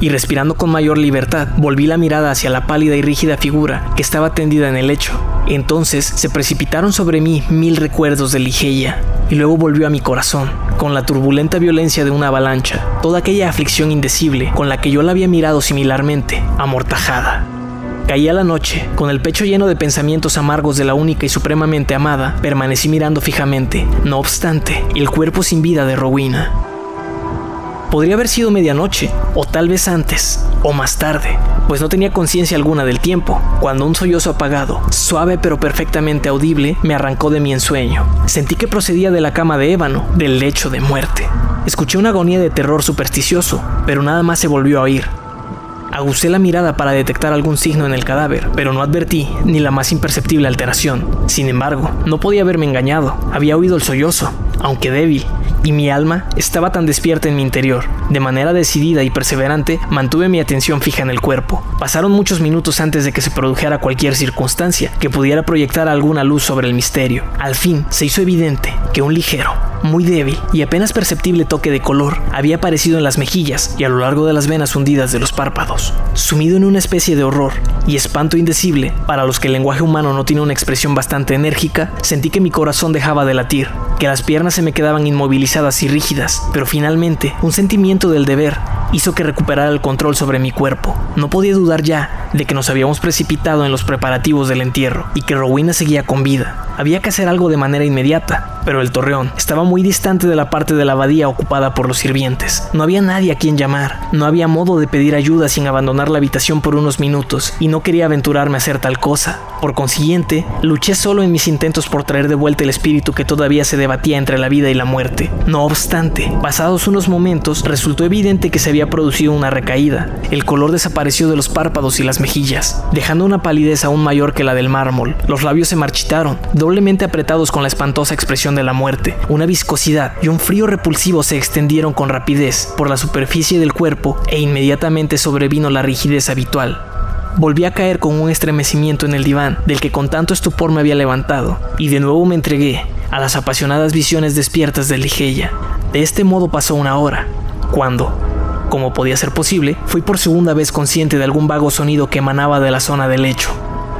y respirando con mayor libertad, volví la mirada hacia la pálida y rígida figura que estaba tendida en el lecho. Entonces se precipitaron sobre mí mil recuerdos de Ligeia, y luego volvió a mi corazón, con la turbulenta violencia de una avalancha, toda aquella aflicción indecible con la que yo la había mirado similarmente, amortajada. Caía la noche, con el pecho lleno de pensamientos amargos de la única y supremamente amada, permanecí mirando fijamente, no obstante, el cuerpo sin vida de Rowena. Podría haber sido medianoche, o tal vez antes, o más tarde, pues no tenía conciencia alguna del tiempo, cuando un sollozo apagado, suave pero perfectamente audible, me arrancó de mi ensueño. Sentí que procedía de la cama de ébano, del lecho de muerte. Escuché una agonía de terror supersticioso, pero nada más se volvió a oír. Aguzé la mirada para detectar algún signo en el cadáver, pero no advertí ni la más imperceptible alteración. Sin embargo, no podía haberme engañado. Había oído el sollozo, aunque débil, y mi alma estaba tan despierta en mi interior. De manera decidida y perseverante mantuve mi atención fija en el cuerpo. Pasaron muchos minutos antes de que se produjera cualquier circunstancia que pudiera proyectar alguna luz sobre el misterio. Al fin se hizo evidente que un ligero, muy débil y apenas perceptible toque de color había aparecido en las mejillas y a lo largo de las venas hundidas de los párpados. Sumido en una especie de horror y espanto indecible, para los que el lenguaje humano no tiene una expresión bastante enérgica, sentí que mi corazón dejaba de latir, que las piernas se me quedaban inmovilizadas y rígidas, pero finalmente un sentimiento del deber hizo que recuperara el control sobre mi cuerpo. No podía dudar ya de que nos habíamos precipitado en los preparativos del entierro y que Rowena seguía con vida. Había que hacer algo de manera inmediata, pero el torreón estaba muy distante de la parte de la abadía ocupada por los sirvientes. No había nadie a quien llamar, no había modo de pedir ayuda sin abandonar la habitación por unos minutos, y no quería aventurarme a hacer tal cosa. Por consiguiente, luché solo en mis intentos por traer de vuelta el espíritu que todavía se debatía entre la vida y la muerte. No obstante, pasados unos momentos, resultó evidente que se había producido una recaída. El color desapareció de los párpados y las mejillas, dejando una palidez aún mayor que la del mármol. Los labios se marchitaron, doblemente apretados con la espantosa expresión de la muerte. Una viscosidad y un frío repulsivo se extendieron con rapidez por la superficie del cuerpo e inmediatamente sobrevino la rigidez habitual. Volví a caer con un estremecimiento en el diván del que con tanto estupor me había levantado, y de nuevo me entregué a las apasionadas visiones despiertas de Ligeia. De este modo pasó una hora, cuando, como podía ser posible, fui por segunda vez consciente de algún vago sonido que emanaba de la zona del lecho.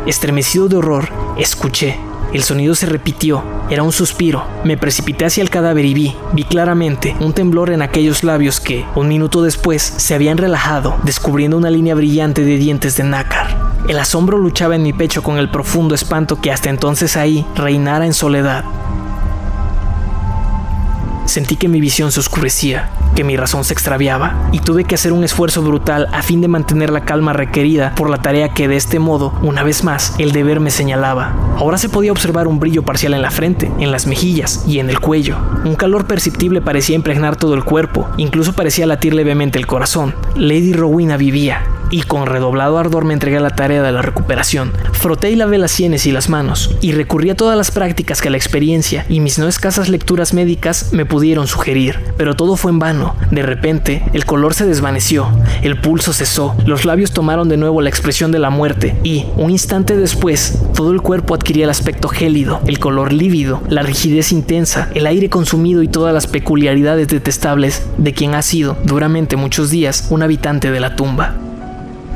Estremecido de horror, escuché. El sonido se repitió, era un suspiro. Me precipité hacia el cadáver y vi, vi claramente, un temblor en aquellos labios que, un minuto después, se habían relajado, descubriendo una línea brillante de dientes de nácar. El asombro luchaba en mi pecho con el profundo espanto que hasta entonces ahí reinara en soledad. sentí que mi visión se oscurecía, que mi razón se extraviaba, y tuve que hacer un esfuerzo brutal a fin de mantener la calma requerida por la tarea que de este modo, una vez más, el deber me señalaba. Ahora se podía observar un brillo parcial en la frente, en las mejillas y en el cuello. Un calor perceptible parecía impregnar todo el cuerpo, incluso parecía latir levemente el corazón. Lady Rowena vivía, y con redoblado ardor me entregué a la tarea de la recuperación. Froté y lavé las sienes y las manos, y recurrí a todas las prácticas que la experiencia y mis no escasas lecturas médicas me pudieron sugerir, pero todo fue en vano. De repente, el color se desvaneció, el pulso cesó, los labios tomaron de nuevo la expresión de la muerte, y, un instante después, todo el cuerpo adquiría el aspecto gélido, el color lívido, la rigidez intensa, el aire consumido y todas las peculiaridades detestables de quien ha sido, duramente muchos días, un habitante de la tumba.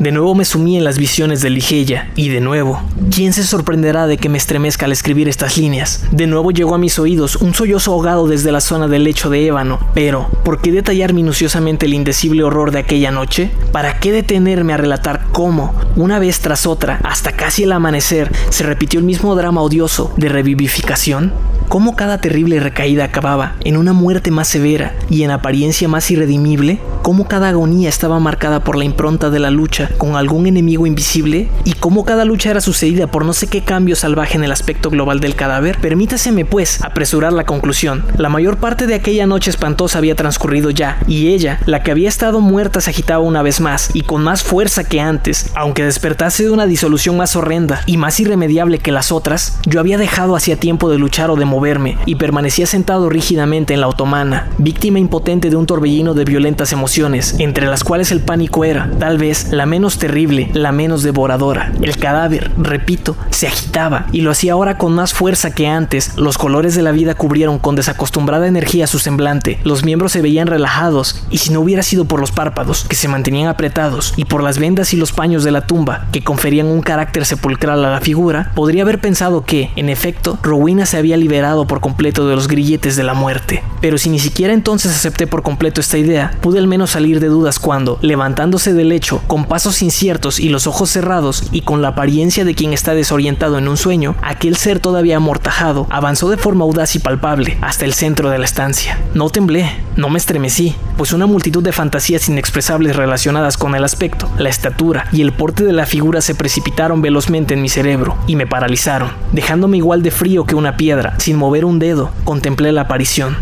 De nuevo me sumí en las visiones de Ligeia, y de nuevo, ¿quién se sorprenderá de que me estremezca al escribir estas líneas? De nuevo llegó a mis oídos un sollozo ahogado desde la zona del lecho de ébano, pero ¿por qué detallar minuciosamente el indecible horror de aquella noche? ¿Para qué detenerme a relatar cómo, una vez tras otra, hasta casi el amanecer, se repitió el mismo drama odioso de revivificación? ¿Cómo cada terrible recaída acababa en una muerte más severa y en apariencia más irredimible? ¿Cómo cada agonía estaba marcada por la impronta de la lucha con algún enemigo invisible? ¿Y cómo cada lucha era sucedida por no sé qué cambio salvaje en el aspecto global del cadáver? Permítaseme, pues, apresurar la conclusión. La mayor parte de aquella noche espantosa había transcurrido ya, y ella, la que había estado muerta, se agitaba una vez más, y con más fuerza que antes, aunque despertase de una disolución más horrenda y más irremediable que las otras, yo había dejado hacía tiempo de luchar o de mover verme y permanecía sentado rígidamente en la otomana, víctima impotente de un torbellino de violentas emociones, entre las cuales el pánico era, tal vez, la menos terrible, la menos devoradora. El cadáver, repito, se agitaba y lo hacía ahora con más fuerza que antes. Los colores de la vida cubrieron con desacostumbrada energía su semblante, los miembros se veían relajados y si no hubiera sido por los párpados, que se mantenían apretados, y por las vendas y los paños de la tumba, que conferían un carácter sepulcral a la figura, podría haber pensado que, en efecto, Rowena se había liberado por completo de los grilletes de la muerte. Pero si ni siquiera entonces acepté por completo esta idea, pude al menos salir de dudas cuando, levantándose del lecho, con pasos inciertos y los ojos cerrados, y con la apariencia de quien está desorientado en un sueño, aquel ser todavía amortajado avanzó de forma audaz y palpable hasta el centro de la estancia. No temblé, no me estremecí, pues una multitud de fantasías inexpresables relacionadas con el aspecto, la estatura y el porte de la figura se precipitaron velozmente en mi cerebro y me paralizaron, dejándome igual de frío que una piedra, sin mover un dedo, contemplé la aparición.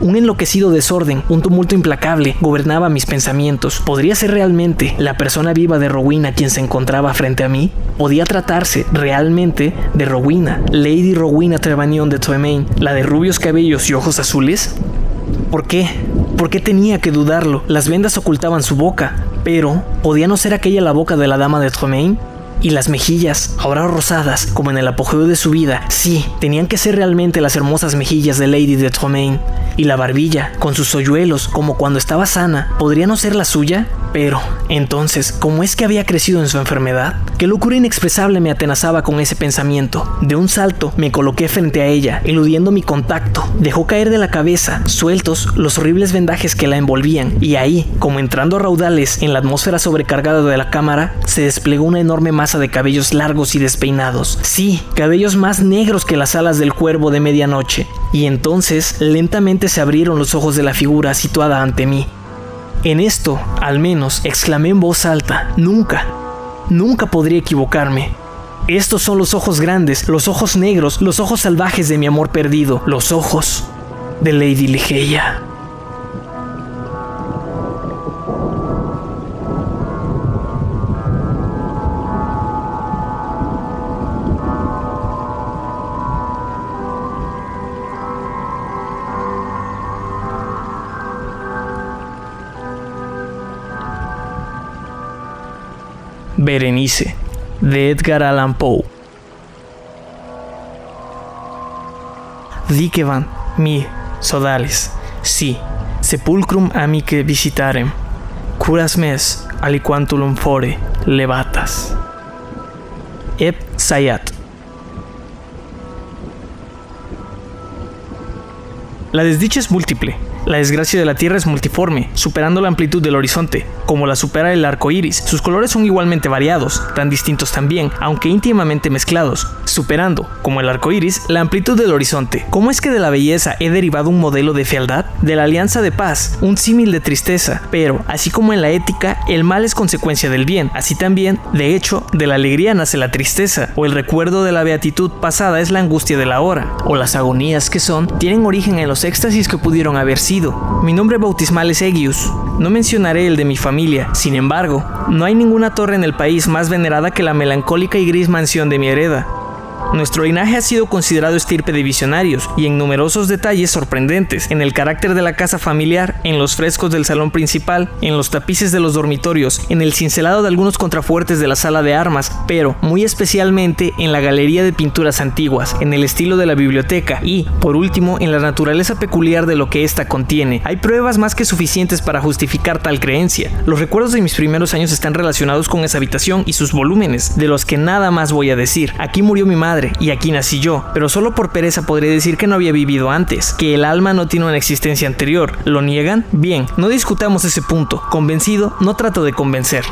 Un enloquecido desorden, un tumulto implacable, gobernaba mis pensamientos. ¿Podría ser realmente la persona viva de Rowena quien se encontraba frente a mí? ¿Podía tratarse realmente de Rowena, Lady Rowena Trevanion de Tremaine, la de rubios cabellos y ojos azules? ¿Por qué? ¿Por qué tenía que dudarlo? Las vendas ocultaban su boca, pero ¿podía no ser aquella la boca de la dama de Tremaine? Y las mejillas, ahora rosadas, como en el apogeo de su vida, sí, tenían que ser realmente las hermosas mejillas de Lady de Tremaine. Y la barbilla, con sus hoyuelos, como cuando estaba sana, ¿podría no ser la suya? Pero, entonces, ¿cómo es que había crecido en su enfermedad? Qué locura inexpresable me atenazaba con ese pensamiento. De un salto, me coloqué frente a ella, eludiendo mi contacto. Dejó caer de la cabeza, sueltos, los horribles vendajes que la envolvían, y ahí, como entrando a raudales en la atmósfera sobrecargada de la cámara, se desplegó una enorme masa de cabellos largos y despeinados. Sí, cabellos más negros que las alas del cuervo de medianoche. Y entonces, lentamente se abrieron los ojos de la figura situada ante mí. En esto, al menos, exclamé en voz alta, nunca, nunca podría equivocarme. Estos son los ojos grandes, los ojos negros, los ojos salvajes de mi amor perdido, los ojos de Lady Ligeia. Berenice, de Edgar Allan Poe. Dicevan mi sodales, si, sepulcrum amice visitarem, curas mes aliquantulum fore levatas. Eb Sayat. La desdicha es múltiple, La desgracia de la Tierra es multiforme, superando la amplitud del horizonte, como la supera el arco iris. Sus colores son igualmente variados, tan distintos también, aunque íntimamente mezclados, superando, como el arco iris, la amplitud del horizonte. ¿Cómo es que de la belleza he derivado un modelo de fealdad? De la alianza de paz, un símil de tristeza, pero, así como en la ética, el mal es consecuencia del bien, así también, de hecho, de la alegría nace la tristeza, o el recuerdo de la beatitud pasada es la angustia de la hora, o las agonías que son, tienen origen en los éxtasis que pudieron haber sido. Mi nombre bautismal es Egius, no mencionaré el de mi familia, sin embargo, no hay ninguna torre en el país más venerada que la melancólica y gris mansión de mi hereda. Nuestro linaje ha sido considerado estirpe de visionarios y en numerosos detalles sorprendentes, en el carácter de la casa familiar, en los frescos del salón principal, en los tapices de los dormitorios, en el cincelado de algunos contrafuertes de la sala de armas, pero muy especialmente en la galería de pinturas antiguas, en el estilo de la biblioteca y, por último, en la naturaleza peculiar de lo que ésta contiene. Hay pruebas más que suficientes para justificar tal creencia. Los recuerdos de mis primeros años están relacionados con esa habitación y sus volúmenes, de los que nada más voy a decir. Aquí murió mi madre y aquí nací yo, pero solo por pereza podré decir que no había vivido antes, que el alma no tiene una existencia anterior. ¿Lo niegan? Bien, no discutamos ese punto. Convencido, no trato de convencer.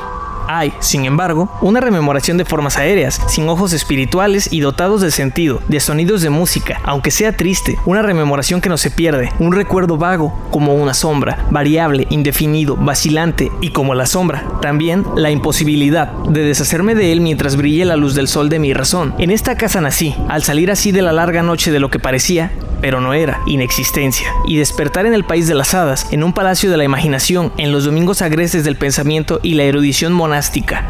Hay, sin embargo, una rememoración de formas aéreas, sin ojos espirituales y dotados de sentido, de sonidos de música, aunque sea triste, una rememoración que no se pierde, un recuerdo vago, como una sombra, variable, indefinido, vacilante y como la sombra, también la imposibilidad de deshacerme de él mientras brille la luz del sol de mi razón. En esta casa nací, al salir así de la larga noche de lo que parecía, pero no era, inexistencia, y despertar en el país de las hadas, en un palacio de la imaginación, en los domingos agreses del pensamiento y la erudición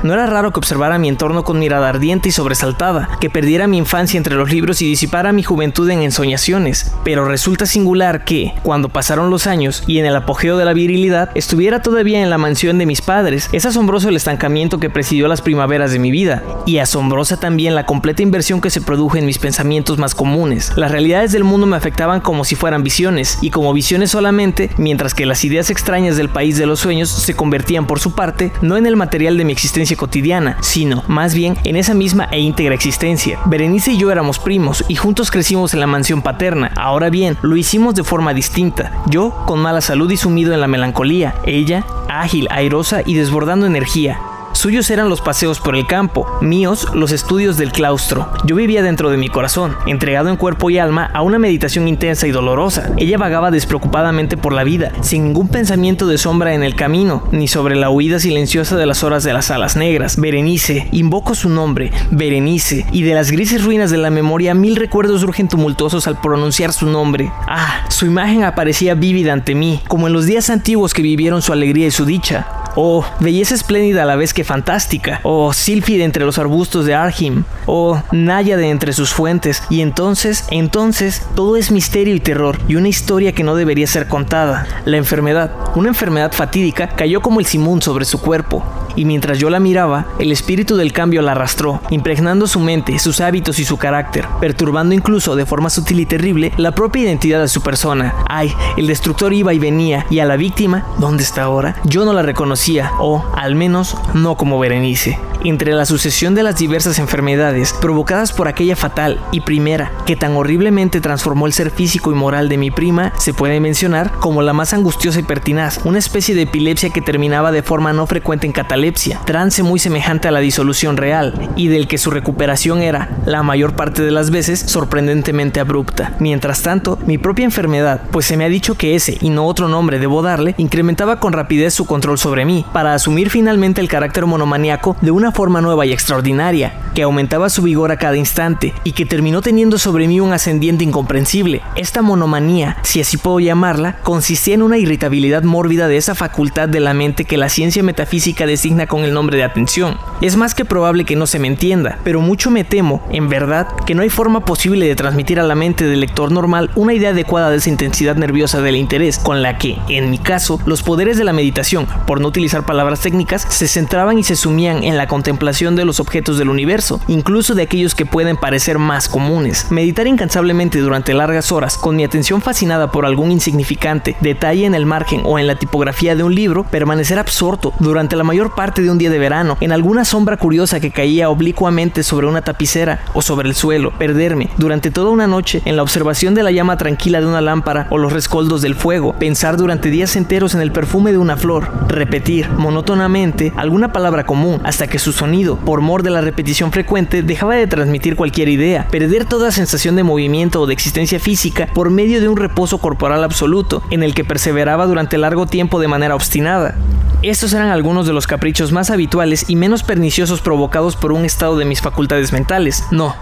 No era raro que observara mi entorno con mirada ardiente y sobresaltada, que perdiera mi infancia entre los libros y disipara mi juventud en ensoñaciones, pero resulta singular que, cuando pasaron los años y en el apogeo de la virilidad, estuviera todavía en la mansión de mis padres. Es asombroso el estancamiento que presidió las primaveras de mi vida, y asombrosa también la completa inversión que se produjo en mis pensamientos más comunes. Las realidades del mundo me afectaban como si fueran visiones, y como visiones solamente, mientras que las ideas extrañas del país de los sueños se convertían por su parte no en el material de mi existencia cotidiana, sino más bien en esa misma e íntegra existencia. Berenice y yo éramos primos y juntos crecimos en la mansión paterna. Ahora bien, lo hicimos de forma distinta. Yo con mala salud y sumido en la melancolía, ella ágil, airosa y desbordando energía. Suyos eran los paseos por el campo, míos los estudios del claustro. Yo vivía dentro de mi corazón, entregado en cuerpo y alma a una meditación intensa y dolorosa. Ella vagaba despreocupadamente por la vida, sin ningún pensamiento de sombra en el camino, ni sobre la huida silenciosa de las horas de las alas negras. Berenice, invoco su nombre, Berenice, y de las grises ruinas de la memoria mil recuerdos surgen tumultuosos al pronunciar su nombre. Ah, su imagen aparecía vívida ante mí, como en los días antiguos que vivieron su alegría y su dicha. Oh, belleza espléndida a la vez que fantástica. Oh, sílfide entre los arbustos de Arhim. Oh, náyade entre sus fuentes. Y entonces, entonces, todo es misterio y terror y una historia que no debería ser contada. La enfermedad, una enfermedad fatídica, cayó como el simón sobre su cuerpo y mientras yo la miraba, el espíritu del cambio la arrastró, impregnando su mente, sus hábitos y su carácter, perturbando incluso de forma sutil y terrible la propia identidad de su persona. Ay, el destructor iba y venía, y a la víctima, ¿dónde está ahora? Yo no la reconocía, o al menos no como Berenice. Entre la sucesión de las diversas enfermedades provocadas por aquella fatal y primera que tan horriblemente transformó el ser físico y moral de mi prima, se puede mencionar como la más angustiosa y pertinaz, una especie de epilepsia que terminaba de forma no frecuente en trance muy semejante a la disolución real, y del que su recuperación era, la mayor parte de las veces, sorprendentemente abrupta. Mientras tanto, mi propia enfermedad, pues se me ha dicho que ese y no otro nombre debo darle, incrementaba con rapidez su control sobre mí, para asumir finalmente el carácter monomaniaco de una forma nueva y extraordinaria, que aumentaba su vigor a cada instante y que terminó teniendo sobre mí un ascendiente incomprensible. Esta monomanía, si así puedo llamarla, consistía en una irritabilidad mórbida de esa facultad de la mente que la ciencia metafísica designa con el nombre de atención. Es más que probable que no se me entienda, pero mucho me temo, en verdad, que no hay forma posible de transmitir a la mente del lector normal una idea adecuada de esa intensidad nerviosa del interés, con la que, en mi caso, los poderes de la meditación, por no utilizar palabras técnicas, se centraban y se sumían en la contemplación de los objetos del universo, incluso de aquellos que pueden parecer más comunes. Meditar incansablemente durante largas horas, con mi atención fascinada por algún insignificante detalle en el margen o en la tipografía de un libro, permanecer absorto durante la mayor parte de un día de verano, en alguna sombra curiosa que caía oblicuamente sobre una tapicera o sobre el suelo, perderme durante toda una noche en la observación de la llama tranquila de una lámpara o los rescoldos del fuego, pensar durante días enteros en el perfume de una flor, repetir monótonamente alguna palabra común hasta que su sonido, por mor de la repetición frecuente, dejaba de transmitir cualquier idea, perder toda sensación de movimiento o de existencia física por medio de un reposo corporal absoluto, en el que perseveraba durante largo tiempo de manera obstinada. Estos eran algunos de los caprichos más habituales y menos perniciosos provocados por un estado de mis facultades mentales. No,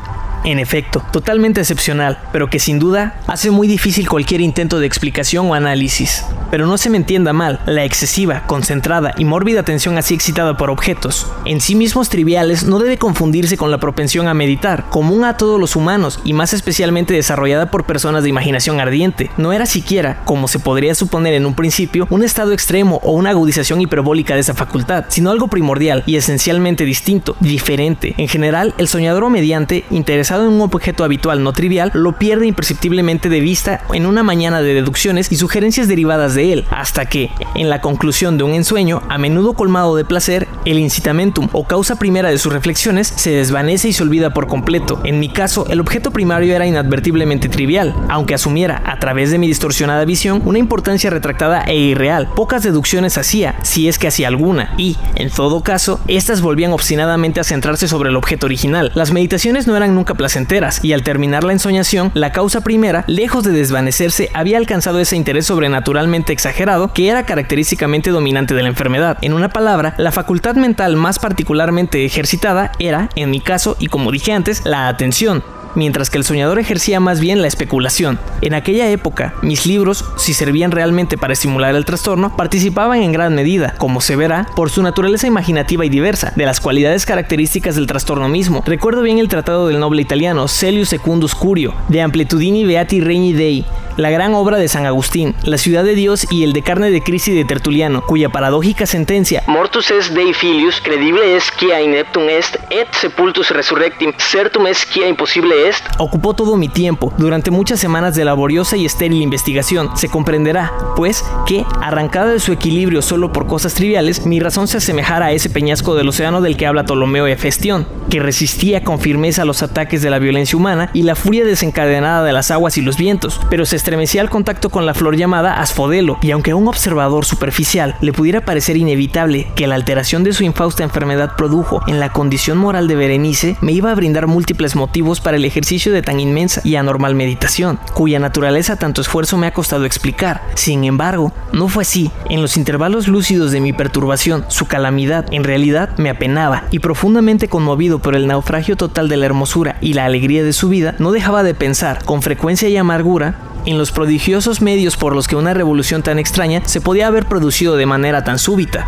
en efecto, totalmente excepcional, pero que sin duda hace muy difícil cualquier intento de explicación o análisis. Pero no se me entienda mal, la excesiva, concentrada y mórbida atención así excitada por objetos, en sí mismos triviales, no debe confundirse con la propensión a meditar, común a todos los humanos y más especialmente desarrollada por personas de imaginación ardiente. No era siquiera, como se podría suponer en un principio, un estado extremo o una agudización hiperbólica de esa facultad, sino algo primordial y esencialmente distinto, diferente. En general, el soñador o mediante, interesado en un objeto habitual no trivial, lo pierde imperceptiblemente de vista en una mañana de deducciones y sugerencias derivadas de él, hasta que, en la conclusión de un ensueño, a menudo colmado de placer, el incitamentum o causa primera de sus reflexiones se desvanece y se olvida por completo. En mi caso, el objeto primario era inadvertiblemente trivial, aunque asumiera, a través de mi distorsionada visión, una importancia retractada e irreal. Pocas deducciones hacía, si es que hacía alguna, y, en todo caso, estas volvían obstinadamente a centrarse sobre el objeto original. Las meditaciones no eran nunca placenteras, y al terminar la ensoñación, la causa primera, lejos de desvanecerse, había alcanzado ese interés sobrenaturalmente exagerado que era característicamente dominante de la enfermedad. En una palabra, la facultad mental más particularmente ejercitada era, en mi caso, y como dije antes, la atención mientras que el soñador ejercía más bien la especulación. En aquella época, mis libros, si servían realmente para estimular el trastorno, participaban en gran medida, como se verá, por su naturaleza imaginativa y diversa, de las cualidades características del trastorno mismo. Recuerdo bien el tratado del noble italiano Celius Secundus Curio, de Amplitudini Beati Regni Dei, la gran obra de San Agustín, La ciudad de Dios y el de carne de Cristi de Tertuliano, cuya paradójica sentencia Mortus est Dei filius, credible est quia ineptum est, et sepultus resurrectim, certum est quia imposible est, ocupó todo mi tiempo durante muchas semanas de laboriosa y estéril investigación. Se comprenderá, pues, que, arrancada de su equilibrio solo por cosas triviales, mi razón se asemejara a ese peñasco del océano del que habla Ptolomeo Hefestión, que resistía con firmeza los ataques de la violencia humana y la furia desencadenada de las aguas y los vientos, pero se estremecía al contacto con la flor llamada asfodelo, y aunque a un observador superficial le pudiera parecer inevitable que la alteración de su infausta enfermedad produjo en la condición moral de Berenice, me iba a brindar múltiples motivos para el ejercicio de tan inmensa y anormal meditación, cuya naturaleza tanto esfuerzo me ha costado explicar. Sin embargo, no fue así. En los intervalos lúcidos de mi perturbación, su calamidad en realidad me apenaba, y profundamente conmovido por el naufragio total de la hermosura y la alegría de su vida, no dejaba de pensar, con frecuencia y amargura, en los prodigiosos medios por los que una revolución tan extraña se podía haber producido de manera tan súbita.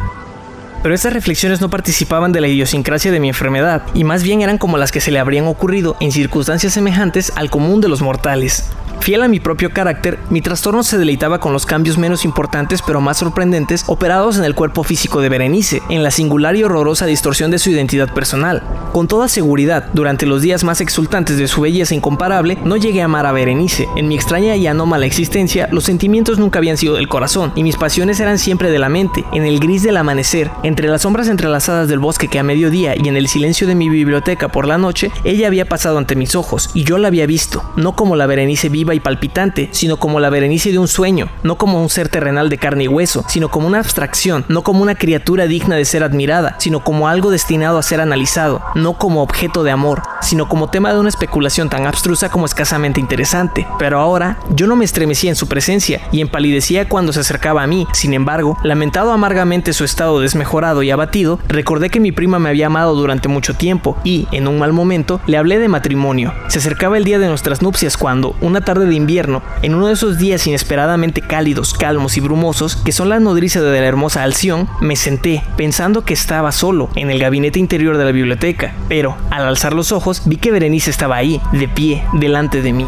Pero estas reflexiones no participaban de la idiosincrasia de mi enfermedad, y más bien eran como las que se le habrían ocurrido en circunstancias semejantes al común de los mortales. Fiel a mi propio carácter, mi trastorno se deleitaba con los cambios menos importantes pero más sorprendentes operados en el cuerpo físico de Berenice, en la singular y horrorosa distorsión de su identidad personal. Con toda seguridad, durante los días más exultantes de su belleza incomparable, no llegué a amar a Berenice. En mi extraña y anómala existencia, los sentimientos nunca habían sido del corazón, y mis pasiones eran siempre de la mente, en el gris del amanecer, entre las sombras entrelazadas del bosque que a mediodía y en el silencio de mi biblioteca por la noche, ella había pasado ante mis ojos, y yo la había visto, no como la Berenice viva y palpitante, sino como la Berenice de un sueño, no como un ser terrenal de carne y hueso, sino como una abstracción, no como una criatura digna de ser admirada, sino como algo destinado a ser analizado, no como objeto de amor, sino como tema de una especulación tan abstrusa como escasamente interesante. Pero ahora yo no me estremecía en su presencia y empalidecía cuando se acercaba a mí. Sin embargo, lamentado amargamente su estado desmejorado y abatido, recordé que mi prima me había amado durante mucho tiempo y, en un mal momento, le hablé de matrimonio. Se acercaba el día de nuestras nupcias cuando, una tarde de invierno, en uno de esos días inesperadamente cálidos, calmos y brumosos, que son la nodriza de la hermosa Alción, me senté, pensando que estaba solo, en el gabinete interior de la biblioteca, pero, al alzar los ojos, vi que Berenice estaba ahí, de pie, delante de mí.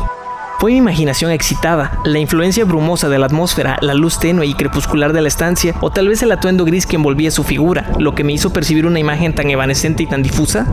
Fue mi imaginación excitada, la influencia brumosa de la atmósfera, la luz tenue y crepuscular de la estancia, o tal vez el atuendo gris que envolvía su figura, lo que me hizo percibir una imagen tan evanescente y tan difusa.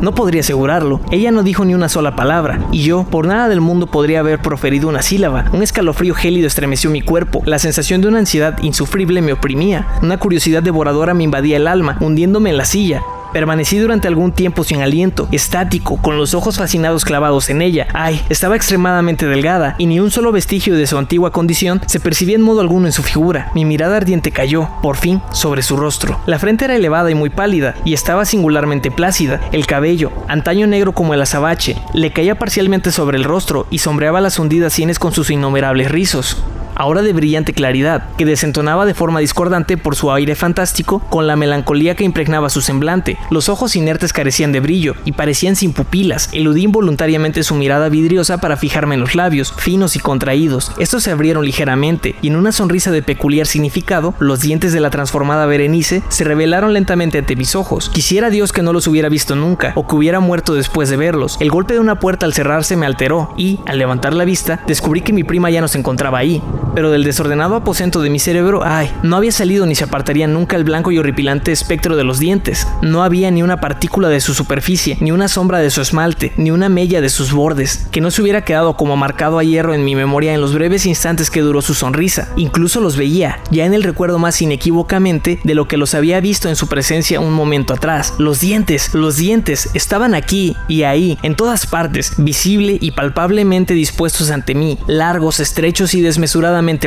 No podría asegurarlo. Ella no dijo ni una sola palabra, y yo, por nada del mundo, podría haber proferido una sílaba. Un escalofrío gélido estremeció mi cuerpo. La sensación de una ansiedad insufrible me oprimía. Una curiosidad devoradora me invadía el alma, hundiéndome en la silla. Permanecí durante algún tiempo sin aliento, estático, con los ojos fascinados clavados en ella. Ay, estaba extremadamente delgada, y ni un solo vestigio de su antigua condición se percibía en modo alguno en su figura. Mi mirada ardiente cayó, por fin, sobre su rostro. La frente era elevada y muy pálida, y estaba singularmente plácida. El cabello, antaño negro como el azabache, le caía parcialmente sobre el rostro y sombreaba las hundidas sienes con sus innumerables rizos ahora de brillante claridad, que desentonaba de forma discordante por su aire fantástico con la melancolía que impregnaba su semblante. Los ojos inertes carecían de brillo y parecían sin pupilas. Eludí involuntariamente su mirada vidriosa para fijarme en los labios, finos y contraídos. Estos se abrieron ligeramente y en una sonrisa de peculiar significado, los dientes de la transformada Berenice se revelaron lentamente ante mis ojos. Quisiera Dios que no los hubiera visto nunca o que hubiera muerto después de verlos. El golpe de una puerta al cerrarse me alteró y, al levantar la vista, descubrí que mi prima ya no se encontraba ahí pero del desordenado aposento de mi cerebro, ay, no había salido ni se apartaría nunca el blanco y horripilante espectro de los dientes. No había ni una partícula de su superficie, ni una sombra de su esmalte, ni una mella de sus bordes, que no se hubiera quedado como marcado a hierro en mi memoria en los breves instantes que duró su sonrisa. Incluso los veía, ya en el recuerdo más inequívocamente de lo que los había visto en su presencia un momento atrás. Los dientes, los dientes, estaban aquí y ahí, en todas partes, visible y palpablemente dispuestos ante mí, largos, estrechos y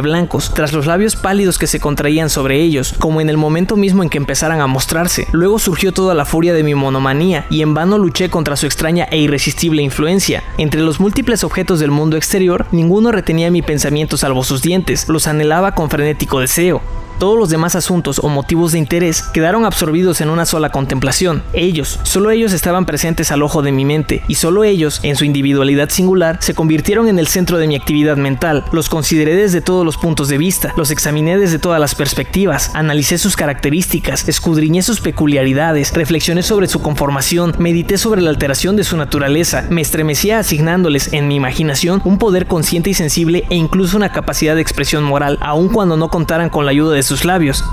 blancos, tras los labios pálidos que se contraían sobre ellos, como en el momento mismo en que empezaran a mostrarse. Luego surgió toda la furia de mi monomanía y en vano luché contra su extraña e irresistible influencia. Entre los múltiples objetos del mundo exterior, ninguno retenía mi pensamiento salvo sus dientes, los anhelaba con frenético deseo. Todos los demás asuntos o motivos de interés quedaron absorbidos en una sola contemplación. Ellos, solo ellos estaban presentes al ojo de mi mente, y solo ellos, en su individualidad singular, se convirtieron en el centro de mi actividad mental. Los consideré desde todos los puntos de vista, los examiné desde todas las perspectivas, analicé sus características, escudriñé sus peculiaridades, reflexioné sobre su conformación, medité sobre la alteración de su naturaleza, me estremecía asignándoles en mi imaginación un poder consciente y sensible e incluso una capacidad de expresión moral, aun cuando no contaran con la ayuda de sus labios.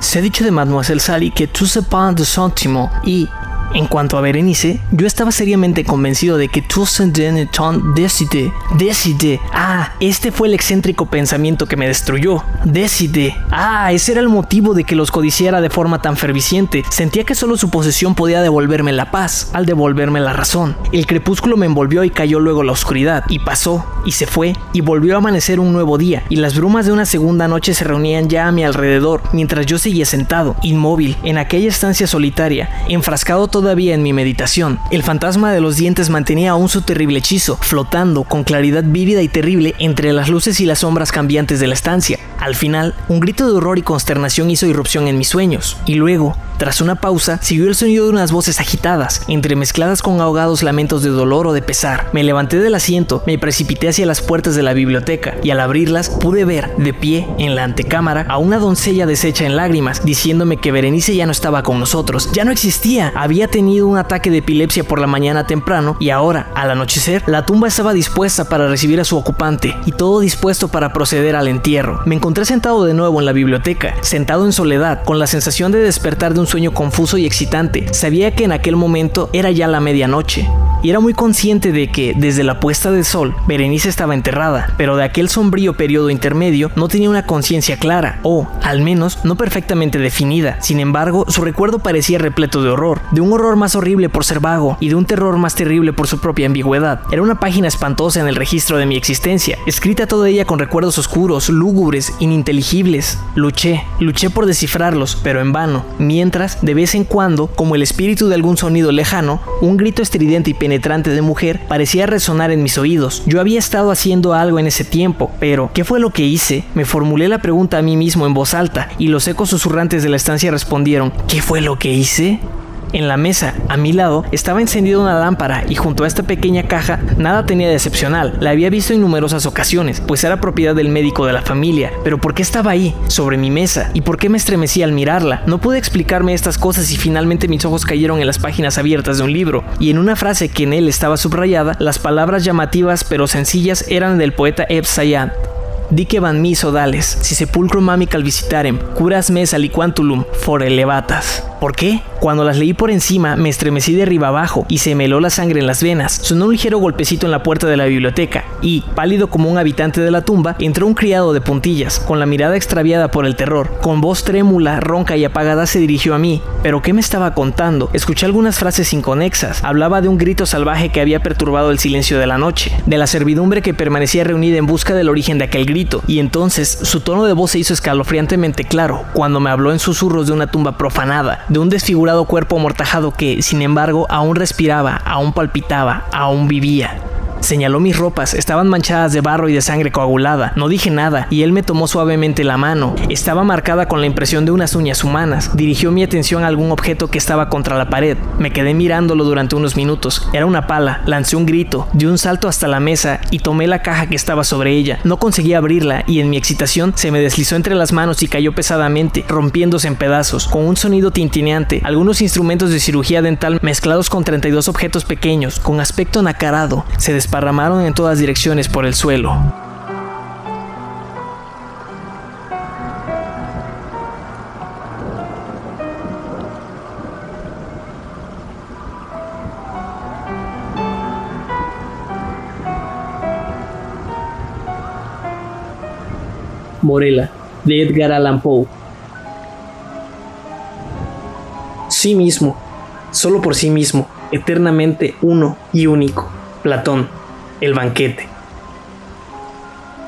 Se ha dicho de Mademoiselle Sally que tout pas de sentiment y en cuanto a Berenice, yo estaba seriamente convencido de que ton decide, decide. Ah, este fue el excéntrico pensamiento que me destruyó. Decide. Ah, ese era el motivo de que los codiciara de forma tan ferviciente. Sentía que solo su posesión podía devolverme la paz, al devolverme la razón. El crepúsculo me envolvió y cayó luego la oscuridad, y pasó, y se fue, y volvió a amanecer un nuevo día, y las brumas de una segunda noche se reunían ya a mi alrededor, mientras yo seguía sentado, inmóvil, en aquella estancia solitaria, enfrascado todavía en mi meditación. El fantasma de los dientes mantenía aún su terrible hechizo, flotando con claridad vívida y terrible entre las luces y las sombras cambiantes de la estancia. Al final, un grito de horror y consternación hizo irrupción en mis sueños, y luego, tras una pausa, siguió el sonido de unas voces agitadas, entremezcladas con ahogados lamentos de dolor o de pesar. Me levanté del asiento, me precipité hacia las puertas de la biblioteca, y al abrirlas pude ver, de pie, en la antecámara, a una doncella deshecha en lágrimas, diciéndome que Berenice ya no estaba con nosotros, ya no existía, había tenido un ataque de epilepsia por la mañana temprano, y ahora, al anochecer, la tumba estaba dispuesta para recibir a su ocupante, y todo dispuesto para proceder al entierro. Me encontré sentado de nuevo en la biblioteca, sentado en soledad, con la sensación de despertar de un sueño confuso y excitante. Sabía que en aquel momento era ya la medianoche y era muy consciente de que, desde la puesta del sol, Berenice estaba enterrada, pero de aquel sombrío periodo intermedio no tenía una conciencia clara, o, al menos, no perfectamente definida. Sin embargo, su recuerdo parecía repleto de horror, de un horror más horrible por ser vago y de un terror más terrible por su propia ambigüedad. Era una página espantosa en el registro de mi existencia, escrita toda ella con recuerdos oscuros, lúgubres, ininteligibles. Luché, luché por descifrarlos, pero en vano, mientras, de vez en cuando, como el espíritu de algún sonido lejano, un grito estridente y penetrante de mujer parecía resonar en mis oídos. Yo había estado haciendo algo en ese tiempo, pero ¿qué fue lo que hice? Me formulé la pregunta a mí mismo en voz alta y los ecos susurrantes de la estancia respondieron, ¿qué fue lo que hice? En la mesa, a mi lado, estaba encendida una lámpara y junto a esta pequeña caja nada tenía de excepcional. La había visto en numerosas ocasiones, pues era propiedad del médico de la familia. Pero ¿por qué estaba ahí, sobre mi mesa? ¿Y por qué me estremecí al mirarla? No pude explicarme estas cosas y finalmente mis ojos cayeron en las páginas abiertas de un libro. Y en una frase que en él estaba subrayada, las palabras llamativas pero sencillas eran del poeta Eb Sayad. Dique van mis odales, si sepulcro mami visitarem, curas mes aliquantulum for elevatas. ¿Por qué? Cuando las leí por encima, me estremecí de arriba abajo y se me heló la sangre en las venas. Sonó un ligero golpecito en la puerta de la biblioteca y, pálido como un habitante de la tumba, entró un criado de puntillas, con la mirada extraviada por el terror. Con voz trémula, ronca y apagada se dirigió a mí. ¿Pero qué me estaba contando? Escuché algunas frases inconexas. Hablaba de un grito salvaje que había perturbado el silencio de la noche, de la servidumbre que permanecía reunida en busca del origen de aquel grito, y entonces su tono de voz se hizo escalofriantemente claro cuando me habló en susurros de una tumba profanada, de un desfigurado cuerpo amortajado que, sin embargo, aún respiraba, aún palpitaba, aún vivía. Señaló mis ropas, estaban manchadas de barro y de sangre coagulada. No dije nada y él me tomó suavemente la mano. Estaba marcada con la impresión de unas uñas humanas. Dirigió mi atención a algún objeto que estaba contra la pared. Me quedé mirándolo durante unos minutos. Era una pala. Lancé un grito, di un salto hasta la mesa y tomé la caja que estaba sobre ella. No conseguí abrirla y en mi excitación se me deslizó entre las manos y cayó pesadamente, rompiéndose en pedazos, con un sonido tintineante. Algunos instrumentos de cirugía dental mezclados con 32 objetos pequeños, con aspecto nacarado, se desparramaron en todas direcciones por el suelo. Morela, de Edgar Allan Poe. Sí mismo, solo por sí mismo, eternamente uno y único. Platón, el banquete.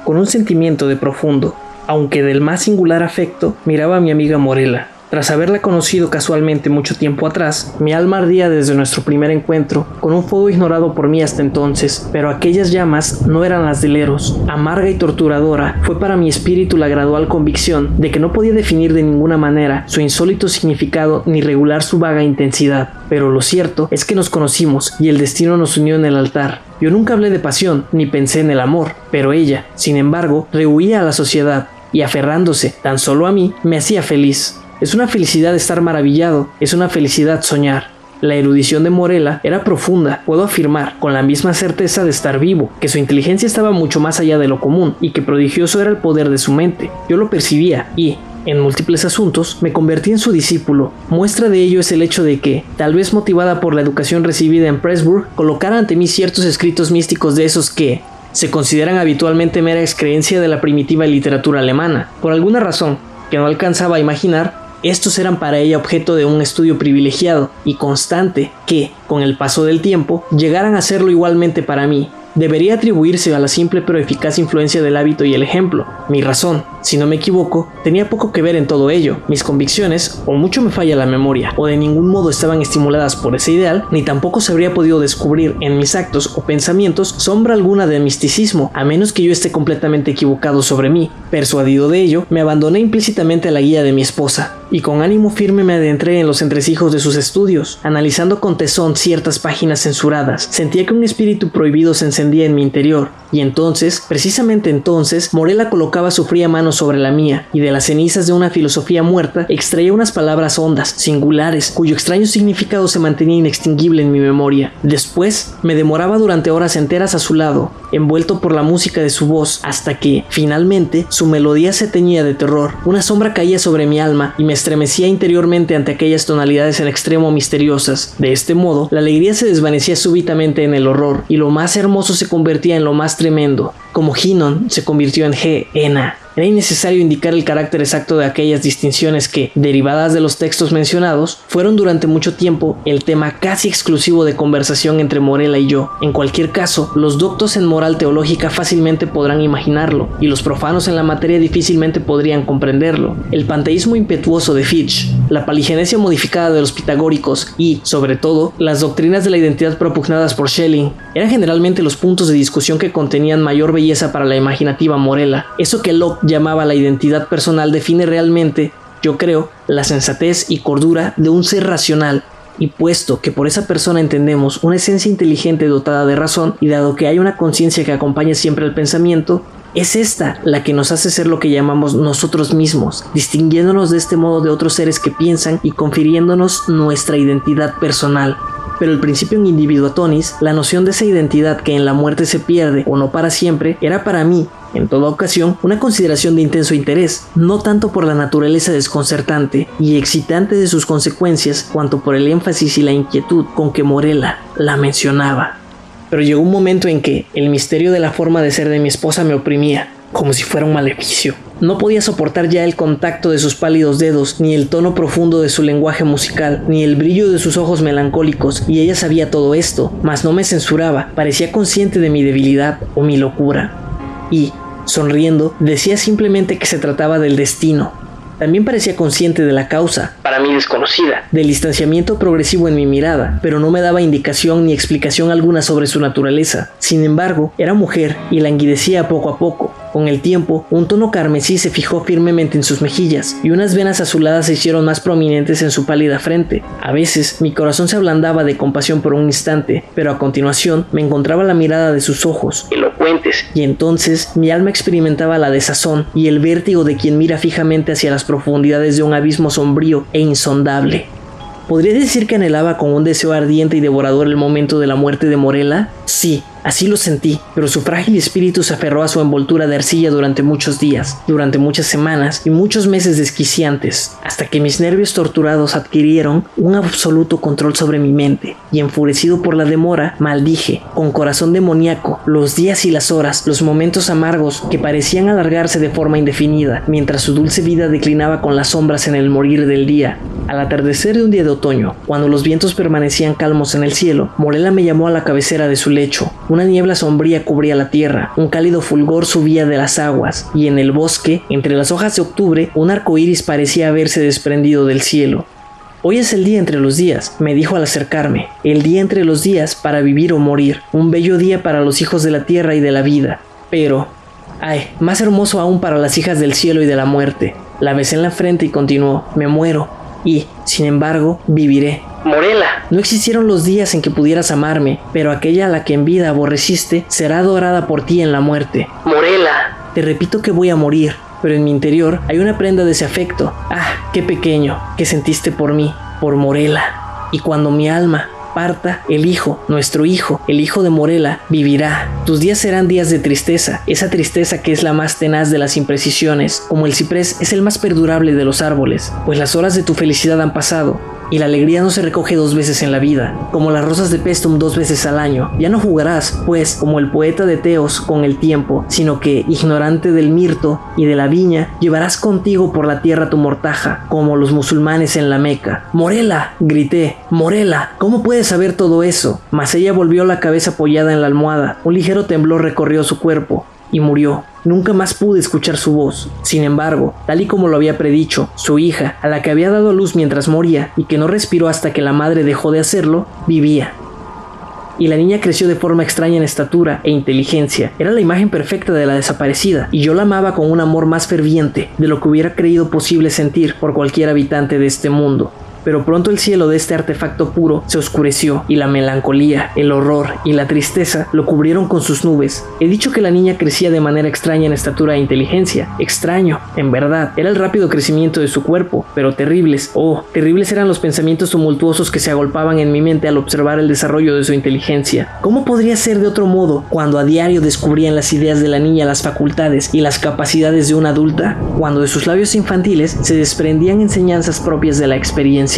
Con un sentimiento de profundo, aunque del más singular afecto, miraba a mi amiga Morela, tras haberla conocido casualmente mucho tiempo atrás, mi alma ardía desde nuestro primer encuentro, con un fuego ignorado por mí hasta entonces, pero aquellas llamas no eran las del Eros. Amarga y torturadora fue para mi espíritu la gradual convicción de que no podía definir de ninguna manera su insólito significado ni regular su vaga intensidad. Pero lo cierto es que nos conocimos y el destino nos unió en el altar. Yo nunca hablé de pasión ni pensé en el amor, pero ella, sin embargo, rehuía a la sociedad y aferrándose tan solo a mí, me hacía feliz. Es una felicidad estar maravillado, es una felicidad soñar. La erudición de Morela era profunda, puedo afirmar, con la misma certeza de estar vivo, que su inteligencia estaba mucho más allá de lo común y que prodigioso era el poder de su mente. Yo lo percibía y, en múltiples asuntos, me convertí en su discípulo. Muestra de ello es el hecho de que, tal vez motivada por la educación recibida en Pressburg, colocara ante mí ciertos escritos místicos de esos que, se consideran habitualmente mera excreencia de la primitiva literatura alemana. Por alguna razón, que no alcanzaba a imaginar, estos eran para ella objeto de un estudio privilegiado y constante que, con el paso del tiempo, llegaran a serlo igualmente para mí, debería atribuirse a la simple pero eficaz influencia del hábito y el ejemplo. Mi razón, si no me equivoco, tenía poco que ver en todo ello. Mis convicciones, o mucho me falla la memoria, o de ningún modo estaban estimuladas por ese ideal, ni tampoco se habría podido descubrir en mis actos o pensamientos sombra alguna de misticismo, a menos que yo esté completamente equivocado sobre mí. Persuadido de ello, me abandoné implícitamente a la guía de mi esposa, y con ánimo firme me adentré en los entresijos de sus estudios, analizando con tesón ciertas páginas censuradas. Sentía que un espíritu prohibido se encendía en mi interior, y entonces, precisamente entonces, Morela colocaba su fría mano sobre la mía, y de las cenizas de una filosofía muerta extraía unas palabras hondas, singulares, cuyo extraño significado se mantenía inextinguible en mi memoria. Después, me demoraba durante horas enteras a su lado, envuelto por la música de su voz, hasta que, finalmente, su melodía se teñía de terror. Una sombra caía sobre mi alma y me estremecía interiormente ante aquellas tonalidades en extremo misteriosas. De este modo, la alegría se desvanecía súbitamente en el horror, y lo más hermoso se convertía en lo más tremendo, como Hinon se convirtió en G. Era innecesario indicar el carácter exacto de aquellas distinciones que, derivadas de los textos mencionados, fueron durante mucho tiempo el tema casi exclusivo de conversación entre Morela y yo. En cualquier caso, los doctos en moral teológica fácilmente podrán imaginarlo, y los profanos en la materia difícilmente podrían comprenderlo. El panteísmo impetuoso de Fitch, la paligenesia modificada de los pitagóricos y, sobre todo, las doctrinas de la identidad propugnadas por Schelling, eran generalmente los puntos de discusión que contenían mayor belleza para la imaginativa Morela. Eso que Locke llamaba la identidad personal define realmente, yo creo, la sensatez y cordura de un ser racional. Y puesto que por esa persona entendemos una esencia inteligente dotada de razón, y dado que hay una conciencia que acompaña siempre el pensamiento, es esta la que nos hace ser lo que llamamos nosotros mismos, distinguiéndonos de este modo de otros seres que piensan y confiriéndonos nuestra identidad personal. Pero el principio en individuatonis, la noción de esa identidad que en la muerte se pierde o no para siempre, era para mí en toda ocasión, una consideración de intenso interés, no tanto por la naturaleza desconcertante y excitante de sus consecuencias, cuanto por el énfasis y la inquietud con que Morela la mencionaba. Pero llegó un momento en que el misterio de la forma de ser de mi esposa me oprimía, como si fuera un maleficio. No podía soportar ya el contacto de sus pálidos dedos, ni el tono profundo de su lenguaje musical, ni el brillo de sus ojos melancólicos, y ella sabía todo esto, mas no me censuraba, parecía consciente de mi debilidad o mi locura. Y, sonriendo, decía simplemente que se trataba del destino, también parecía consciente de la causa, para mí desconocida, del distanciamiento progresivo en mi mirada, pero no me daba indicación ni explicación alguna sobre su naturaleza. Sin embargo, era mujer y languidecía poco a poco. Con el tiempo, un tono carmesí se fijó firmemente en sus mejillas y unas venas azuladas se hicieron más prominentes en su pálida frente. A veces, mi corazón se ablandaba de compasión por un instante, pero a continuación me encontraba la mirada de sus ojos, elocuentes, y entonces mi alma experimentaba la desazón y el vértigo de quien mira fijamente hacia las profundidades de un abismo sombrío e insondable. ¿Podría decir que anhelaba con un deseo ardiente y devorador el momento de la muerte de Morela? Sí, Así lo sentí, pero su frágil espíritu se aferró a su envoltura de arcilla durante muchos días, durante muchas semanas y muchos meses desquiciantes, hasta que mis nervios torturados adquirieron un absoluto control sobre mi mente, y enfurecido por la demora, maldije, con corazón demoníaco, los días y las horas, los momentos amargos que parecían alargarse de forma indefinida, mientras su dulce vida declinaba con las sombras en el morir del día. Al atardecer de un día de otoño, cuando los vientos permanecían calmos en el cielo, Morela me llamó a la cabecera de su lecho, una niebla sombría cubría la tierra, un cálido fulgor subía de las aguas, y en el bosque, entre las hojas de octubre, un arco iris parecía haberse desprendido del cielo. Hoy es el día entre los días, me dijo al acercarme, el día entre los días para vivir o morir, un bello día para los hijos de la tierra y de la vida. Pero, ay, más hermoso aún para las hijas del cielo y de la muerte. La besé en la frente y continuó, me muero, y, sin embargo, viviré. Morela. No existieron los días en que pudieras amarme, pero aquella a la que en vida aborreciste será adorada por ti en la muerte. Morela. Te repito que voy a morir, pero en mi interior hay una prenda de ese afecto. Ah, qué pequeño, que sentiste por mí, por Morela. Y cuando mi alma parta, el hijo, nuestro hijo, el hijo de Morela, vivirá. Tus días serán días de tristeza, esa tristeza que es la más tenaz de las imprecisiones, como el ciprés es el más perdurable de los árboles, pues las horas de tu felicidad han pasado, y la alegría no se recoge dos veces en la vida, como las rosas de Pestum dos veces al año. Ya no jugarás, pues, como el poeta de Teos con el tiempo, sino que, ignorante del mirto y de la viña, llevarás contigo por la tierra tu mortaja, como los musulmanes en la Meca. Morela, grité, Morela, ¿cómo puedes saber todo eso? Mas ella volvió la cabeza apoyada en la almohada. Un ligero temblor recorrió su cuerpo y murió. Nunca más pude escuchar su voz. Sin embargo, tal y como lo había predicho, su hija, a la que había dado luz mientras moría y que no respiró hasta que la madre dejó de hacerlo, vivía. Y la niña creció de forma extraña en estatura e inteligencia. Era la imagen perfecta de la desaparecida, y yo la amaba con un amor más ferviente de lo que hubiera creído posible sentir por cualquier habitante de este mundo pero pronto el cielo de este artefacto puro se oscureció y la melancolía, el horror y la tristeza lo cubrieron con sus nubes. He dicho que la niña crecía de manera extraña en estatura e inteligencia. Extraño, en verdad, era el rápido crecimiento de su cuerpo, pero terribles, oh, terribles eran los pensamientos tumultuosos que se agolpaban en mi mente al observar el desarrollo de su inteligencia. ¿Cómo podría ser de otro modo cuando a diario descubría en las ideas de la niña las facultades y las capacidades de una adulta? Cuando de sus labios infantiles se desprendían enseñanzas propias de la experiencia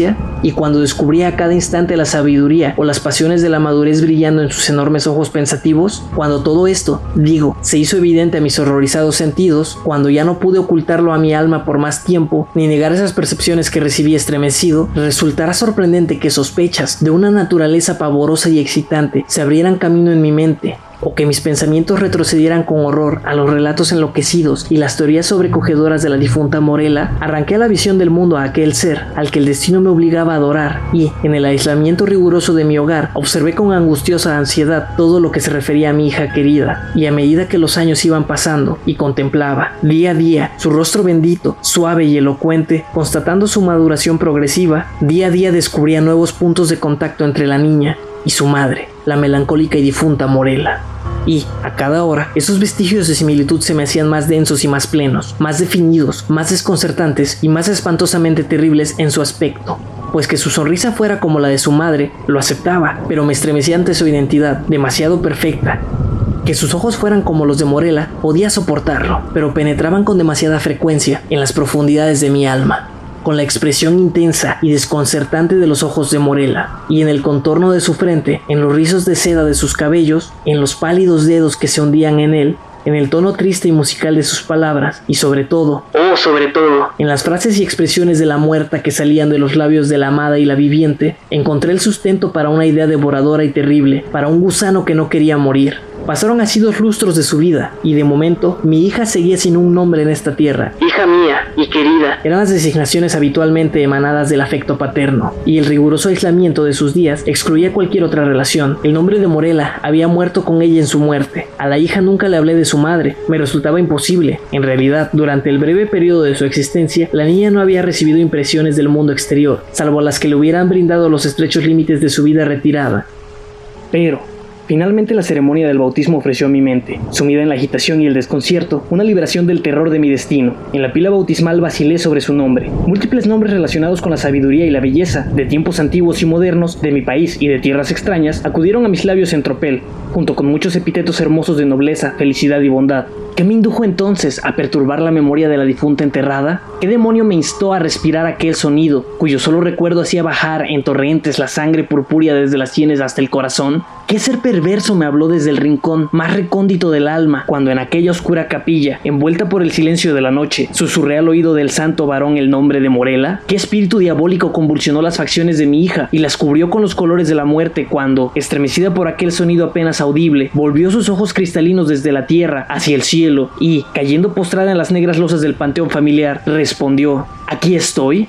y cuando descubría a cada instante la sabiduría o las pasiones de la madurez brillando en sus enormes ojos pensativos, cuando todo esto, digo, se hizo evidente a mis horrorizados sentidos, cuando ya no pude ocultarlo a mi alma por más tiempo, ni negar esas percepciones que recibí estremecido, resultará sorprendente que sospechas de una naturaleza pavorosa y excitante se abrieran camino en mi mente, o que mis pensamientos retrocedieran con horror a los relatos enloquecidos y las teorías sobrecogedoras de la difunta Morela, arranqué la visión del mundo a aquel ser al que el destino me obligaba a adorar y, en el aislamiento riguroso de mi hogar, observé con angustiosa ansiedad todo lo que se refería a mi hija querida, y a medida que los años iban pasando y contemplaba, día a día, su rostro bendito, suave y elocuente, constatando su maduración progresiva, día a día descubría nuevos puntos de contacto entre la niña y su madre, la melancólica y difunta Morela y, a cada hora, esos vestigios de similitud se me hacían más densos y más plenos, más definidos, más desconcertantes y más espantosamente terribles en su aspecto. pues que su sonrisa fuera como la de su madre, lo aceptaba, pero me estremecía ante su identidad, demasiado perfecta. Que sus ojos fueran como los de Morela, podía soportarlo, pero penetraban con demasiada frecuencia en las profundidades de mi alma con la expresión intensa y desconcertante de los ojos de Morela, y en el contorno de su frente, en los rizos de seda de sus cabellos, en los pálidos dedos que se hundían en él, en el tono triste y musical de sus palabras, y sobre todo, oh, sobre todo, en las frases y expresiones de la muerta que salían de los labios de la amada y la viviente, encontré el sustento para una idea devoradora y terrible, para un gusano que no quería morir. Pasaron así dos lustros de su vida, y de momento mi hija seguía sin un nombre en esta tierra. Hija mía y querida. Eran las designaciones habitualmente emanadas del afecto paterno, y el riguroso aislamiento de sus días excluía cualquier otra relación. El nombre de Morela había muerto con ella en su muerte. A la hija nunca le hablé de su madre, me resultaba imposible. En realidad, durante el breve periodo de su existencia, la niña no había recibido impresiones del mundo exterior, salvo las que le hubieran brindado los estrechos límites de su vida retirada. Pero, Finalmente la ceremonia del bautismo ofreció a mi mente, sumida en la agitación y el desconcierto, una liberación del terror de mi destino. En la pila bautismal vacilé sobre su nombre. Múltiples nombres relacionados con la sabiduría y la belleza, de tiempos antiguos y modernos, de mi país y de tierras extrañas, acudieron a mis labios en tropel, junto con muchos epítetos hermosos de nobleza, felicidad y bondad. ¿Qué me indujo entonces a perturbar la memoria de la difunta enterrada? ¿Qué demonio me instó a respirar aquel sonido, cuyo solo recuerdo hacía bajar en torrentes la sangre purpúrea desde las sienes hasta el corazón? ¿Qué ser perverso me habló desde el rincón más recóndito del alma, cuando en aquella oscura capilla, envuelta por el silencio de la noche, susurré al oído del santo varón el nombre de Morela? ¿Qué espíritu diabólico convulsionó las facciones de mi hija y las cubrió con los colores de la muerte cuando, estremecida por aquel sonido apenas audible, volvió sus ojos cristalinos desde la tierra hacia el cielo? Y, cayendo postrada en las negras losas del panteón familiar, respondió, ¿Aquí estoy?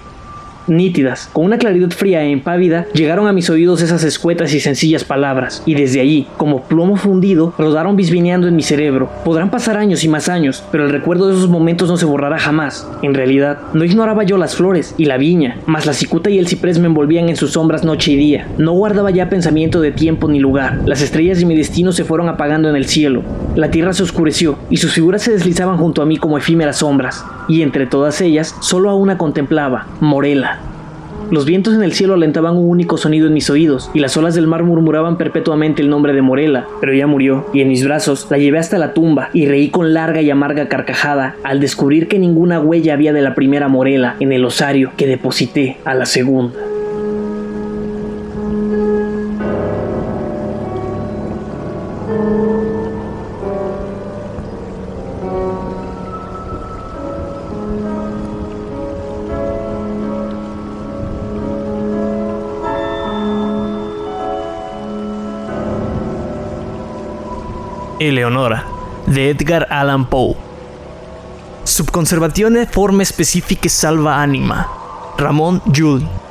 Nítidas, con una claridad fría e impávida, llegaron a mis oídos esas escuetas y sencillas palabras, y desde allí, como plomo fundido, rodaron bisbineando en mi cerebro. Podrán pasar años y más años, pero el recuerdo de esos momentos no se borrará jamás. En realidad, no ignoraba yo las flores y la viña, mas la cicuta y el ciprés me envolvían en sus sombras noche y día. No guardaba ya pensamiento de tiempo ni lugar. Las estrellas de mi destino se fueron apagando en el cielo. La tierra se oscureció, y sus figuras se deslizaban junto a mí como efímeras sombras, y entre todas ellas, solo a una contemplaba, Morela. Los vientos en el cielo alentaban un único sonido en mis oídos, y las olas del mar murmuraban perpetuamente el nombre de Morela, pero ya murió, y en mis brazos la llevé hasta la tumba, y reí con larga y amarga carcajada al descubrir que ninguna huella había de la primera Morela en el osario que deposité a la segunda. Eleonora, de Edgar Allan Poe. Subconservazione forme specifiche salva anima. Ramón Jules.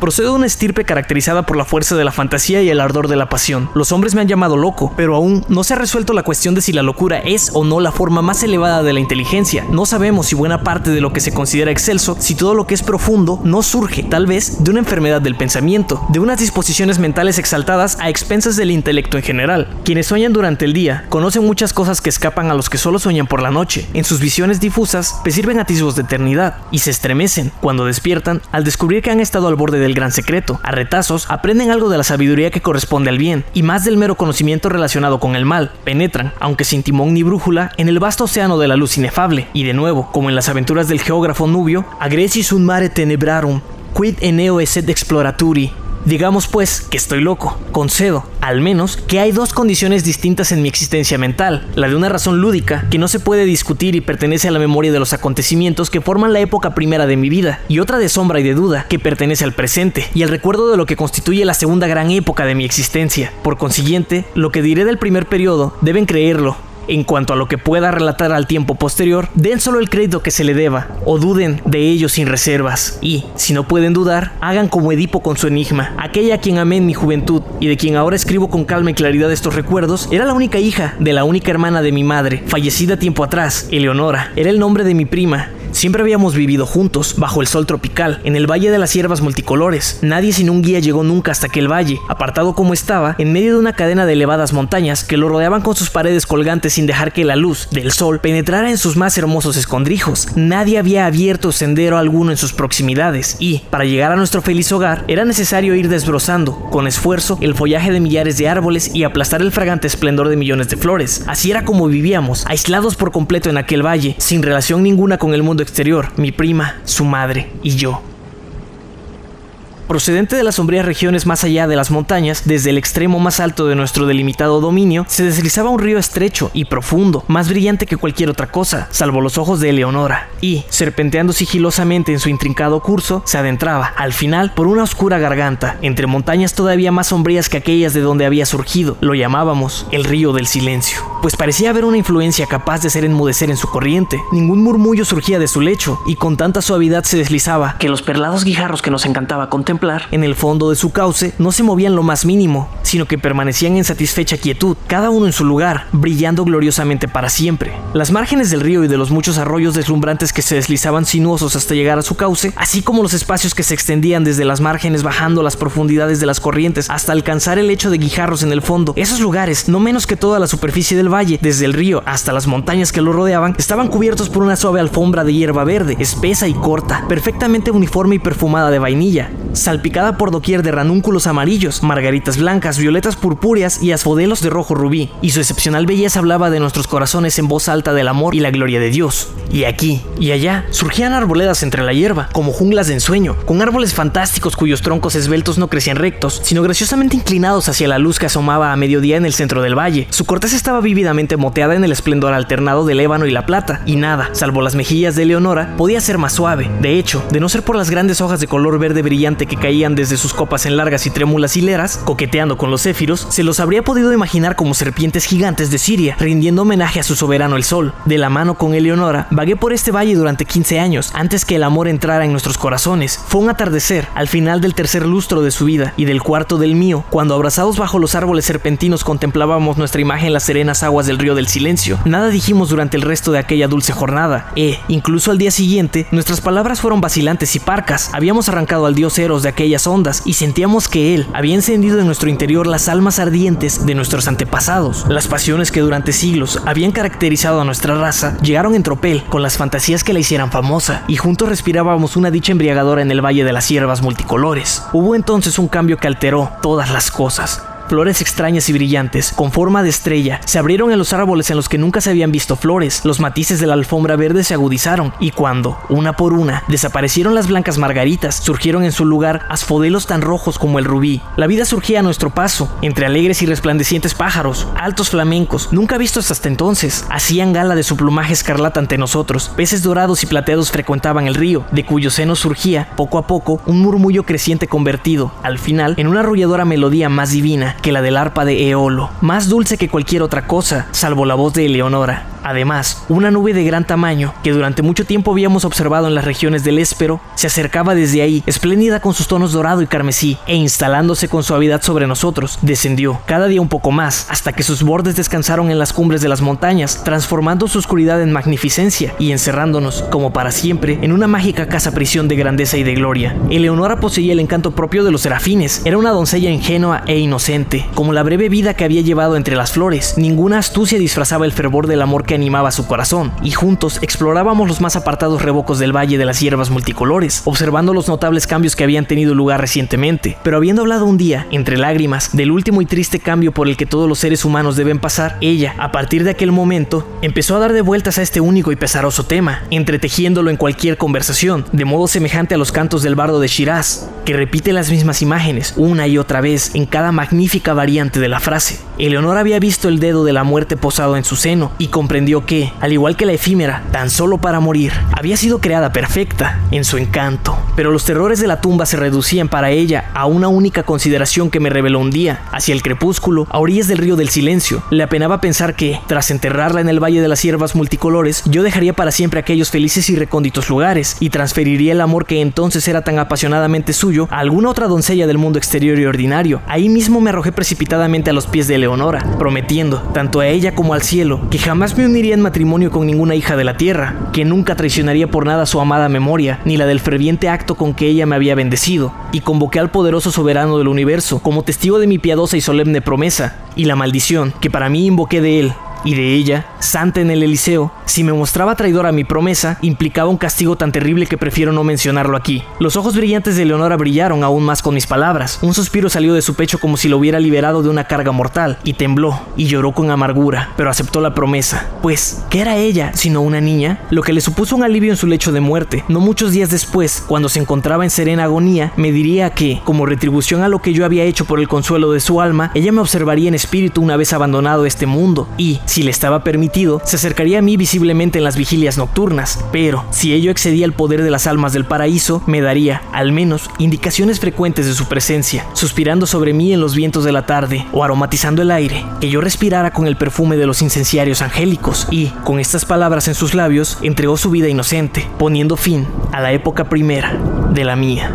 Procedo de una estirpe caracterizada por la fuerza de la fantasía y el ardor de la pasión. Los hombres me han llamado loco, pero aún no se ha resuelto la cuestión de si la locura es o no la forma más elevada de la inteligencia. No sabemos si buena parte de lo que se considera excelso, si todo lo que es profundo, no surge, tal vez, de una enfermedad del pensamiento, de unas disposiciones mentales exaltadas a expensas del intelecto en general. Quienes sueñan durante el día conocen muchas cosas que escapan a los que solo sueñan por la noche. En sus visiones difusas perciben atisbos de eternidad y se estremecen cuando despiertan al descubrir que han estado al borde de el gran secreto. A retazos, aprenden algo de la sabiduría que corresponde al bien, y más del mero conocimiento relacionado con el mal. Penetran, aunque sin timón ni brújula, en el vasto océano de la luz inefable, y de nuevo, como en las aventuras del geógrafo Nubio, agresis un mare tenebrarum, quid eneo eset exploraturi, Digamos pues que estoy loco. Concedo, al menos, que hay dos condiciones distintas en mi existencia mental. La de una razón lúdica, que no se puede discutir y pertenece a la memoria de los acontecimientos que forman la época primera de mi vida, y otra de sombra y de duda, que pertenece al presente, y el recuerdo de lo que constituye la segunda gran época de mi existencia. Por consiguiente, lo que diré del primer periodo, deben creerlo, en cuanto a lo que pueda relatar al tiempo posterior, den solo el crédito que se le deba, o duden de ello sin reservas. Y, si no pueden dudar, hagan como Edipo con su enigma. Aquella a quien amé en mi juventud y de quien ahora escribo con calma y claridad estos recuerdos, era la única hija de la única hermana de mi madre, fallecida tiempo atrás, Eleonora. Era el nombre de mi prima, Siempre habíamos vivido juntos, bajo el sol tropical, en el Valle de las Hierbas Multicolores. Nadie sin un guía llegó nunca hasta aquel valle, apartado como estaba, en medio de una cadena de elevadas montañas que lo rodeaban con sus paredes colgantes sin dejar que la luz del sol penetrara en sus más hermosos escondrijos. Nadie había abierto sendero alguno en sus proximidades y, para llegar a nuestro feliz hogar, era necesario ir desbrozando, con esfuerzo, el follaje de millares de árboles y aplastar el fragante esplendor de millones de flores. Así era como vivíamos, aislados por completo en aquel valle, sin relación ninguna con el mundo exterior, mi prima, su madre y yo. Procedente de las sombrías regiones más allá de las montañas, desde el extremo más alto de nuestro delimitado dominio, se deslizaba un río estrecho y profundo, más brillante que cualquier otra cosa, salvo los ojos de Eleonora, y, serpenteando sigilosamente en su intrincado curso, se adentraba, al final, por una oscura garganta, entre montañas todavía más sombrías que aquellas de donde había surgido. Lo llamábamos el río del silencio, pues parecía haber una influencia capaz de hacer enmudecer en su corriente. Ningún murmullo surgía de su lecho, y con tanta suavidad se deslizaba que los perlados guijarros que nos encantaba contemplar en el fondo de su cauce, no se movían lo más mínimo, sino que permanecían en satisfecha quietud, cada uno en su lugar, brillando gloriosamente para siempre. Las márgenes del río y de los muchos arroyos deslumbrantes que se deslizaban sinuosos hasta llegar a su cauce, así como los espacios que se extendían desde las márgenes bajando las profundidades de las corrientes hasta alcanzar el lecho de guijarros en el fondo, esos lugares, no menos que toda la superficie del valle, desde el río hasta las montañas que lo rodeaban, estaban cubiertos por una suave alfombra de hierba verde, espesa y corta, perfectamente uniforme y perfumada de vainilla salpicada por doquier de ranúnculos amarillos, margaritas blancas, violetas purpúreas y asfodelos de rojo rubí, y su excepcional belleza hablaba de nuestros corazones en voz alta del amor y la gloria de Dios. Y aquí y allá surgían arboledas entre la hierba, como junglas de ensueño, con árboles fantásticos cuyos troncos esbeltos no crecían rectos, sino graciosamente inclinados hacia la luz que asomaba a mediodía en el centro del valle. Su corteza estaba vívidamente moteada en el esplendor alternado del ébano y la plata, y nada, salvo las mejillas de Leonora, podía ser más suave. De hecho, de no ser por las grandes hojas de color verde brillante que caían desde sus copas en largas y trémulas hileras, coqueteando con los céfiros, se los habría podido imaginar como serpientes gigantes de Siria, rindiendo homenaje a su soberano el sol. De la mano con Eleonora, vagué por este valle durante 15 años, antes que el amor entrara en nuestros corazones. Fue un atardecer, al final del tercer lustro de su vida, y del cuarto del mío, cuando abrazados bajo los árboles serpentinos contemplábamos nuestra imagen en las serenas aguas del río del silencio. Nada dijimos durante el resto de aquella dulce jornada, e, incluso al día siguiente, nuestras palabras fueron vacilantes y parcas. Habíamos arrancado al dios Eros de aquellas ondas y sentíamos que él había encendido en nuestro interior las almas ardientes de nuestros antepasados. Las pasiones que durante siglos habían caracterizado a nuestra raza llegaron en tropel con las fantasías que la hicieran famosa y juntos respirábamos una dicha embriagadora en el Valle de las Hierbas Multicolores. Hubo entonces un cambio que alteró todas las cosas. Flores extrañas y brillantes, con forma de estrella, se abrieron en los árboles en los que nunca se habían visto flores. Los matices de la alfombra verde se agudizaron, y cuando, una por una, desaparecieron las blancas margaritas, surgieron en su lugar asfodelos tan rojos como el rubí. La vida surgía a nuestro paso, entre alegres y resplandecientes pájaros, altos flamencos, nunca vistos hasta entonces, hacían gala de su plumaje escarlata ante nosotros. Peces dorados y plateados frecuentaban el río, de cuyo seno surgía, poco a poco, un murmullo creciente convertido, al final, en una arrulladora melodía más divina que la del arpa de Eolo, más dulce que cualquier otra cosa, salvo la voz de Eleonora. Además, una nube de gran tamaño, que durante mucho tiempo habíamos observado en las regiones del Éspero, se acercaba desde ahí, espléndida con sus tonos dorado y carmesí, e instalándose con suavidad sobre nosotros, descendió, cada día un poco más, hasta que sus bordes descansaron en las cumbres de las montañas, transformando su oscuridad en magnificencia y encerrándonos, como para siempre, en una mágica casa prisión de grandeza y de gloria. Eleonora poseía el encanto propio de los serafines, era una doncella ingenua e inocente, como la breve vida que había llevado entre las flores, ninguna astucia disfrazaba el fervor del amor que animaba su corazón, y juntos explorábamos los más apartados revocos del Valle de las Hierbas Multicolores, observando los notables cambios que habían tenido lugar recientemente. Pero habiendo hablado un día, entre lágrimas, del último y triste cambio por el que todos los seres humanos deben pasar, ella, a partir de aquel momento, empezó a dar de vueltas a este único y pesaroso tema, entretejiéndolo en cualquier conversación, de modo semejante a los cantos del bardo de Shiraz, que repite las mismas imágenes una y otra vez en cada magnífica variante de la frase. Eleonor había visto el dedo de la muerte posado en su seno y comprendió que, al igual que la efímera, tan solo para morir, había sido creada perfecta en su encanto. Pero los terrores de la tumba se reducían para ella a una única consideración que me reveló un día, hacia el crepúsculo, a orillas del río del silencio. Le apenaba pensar que, tras enterrarla en el Valle de las Hierbas Multicolores, yo dejaría para siempre aquellos felices y recónditos lugares y transferiría el amor que entonces era tan apasionadamente suyo a alguna otra doncella del mundo exterior y ordinario. Ahí mismo me arrojé precipitadamente a los pies de Leonora, prometiendo, tanto a ella como al cielo, que jamás me uniría en matrimonio con ninguna hija de la tierra, que nunca traicionaría por nada su amada memoria, ni la del ferviente acto con que ella me había bendecido, y convoqué al poderoso soberano del universo como testigo de mi piadosa y solemne promesa, y la maldición que para mí invoqué de él, y de ella, santa en el Eliseo, si me mostraba traidor a mi promesa, implicaba un castigo tan terrible que prefiero no mencionarlo aquí. Los ojos brillantes de Leonora brillaron aún más con mis palabras. Un suspiro salió de su pecho como si lo hubiera liberado de una carga mortal, y tembló, y lloró con amargura, pero aceptó la promesa. Pues, ¿qué era ella, sino una niña? Lo que le supuso un alivio en su lecho de muerte. No muchos días después, cuando se encontraba en serena agonía, me diría que, como retribución a lo que yo había hecho por el consuelo de su alma, ella me observaría en espíritu una vez abandonado este mundo, y, si le estaba permitido, se acercaría a mí visiblemente en las vigilias nocturnas, pero si ello excedía el poder de las almas del paraíso, me daría, al menos, indicaciones frecuentes de su presencia, suspirando sobre mí en los vientos de la tarde o aromatizando el aire, que yo respirara con el perfume de los incenciarios angélicos, y, con estas palabras en sus labios, entregó su vida inocente, poniendo fin a la época primera de la mía.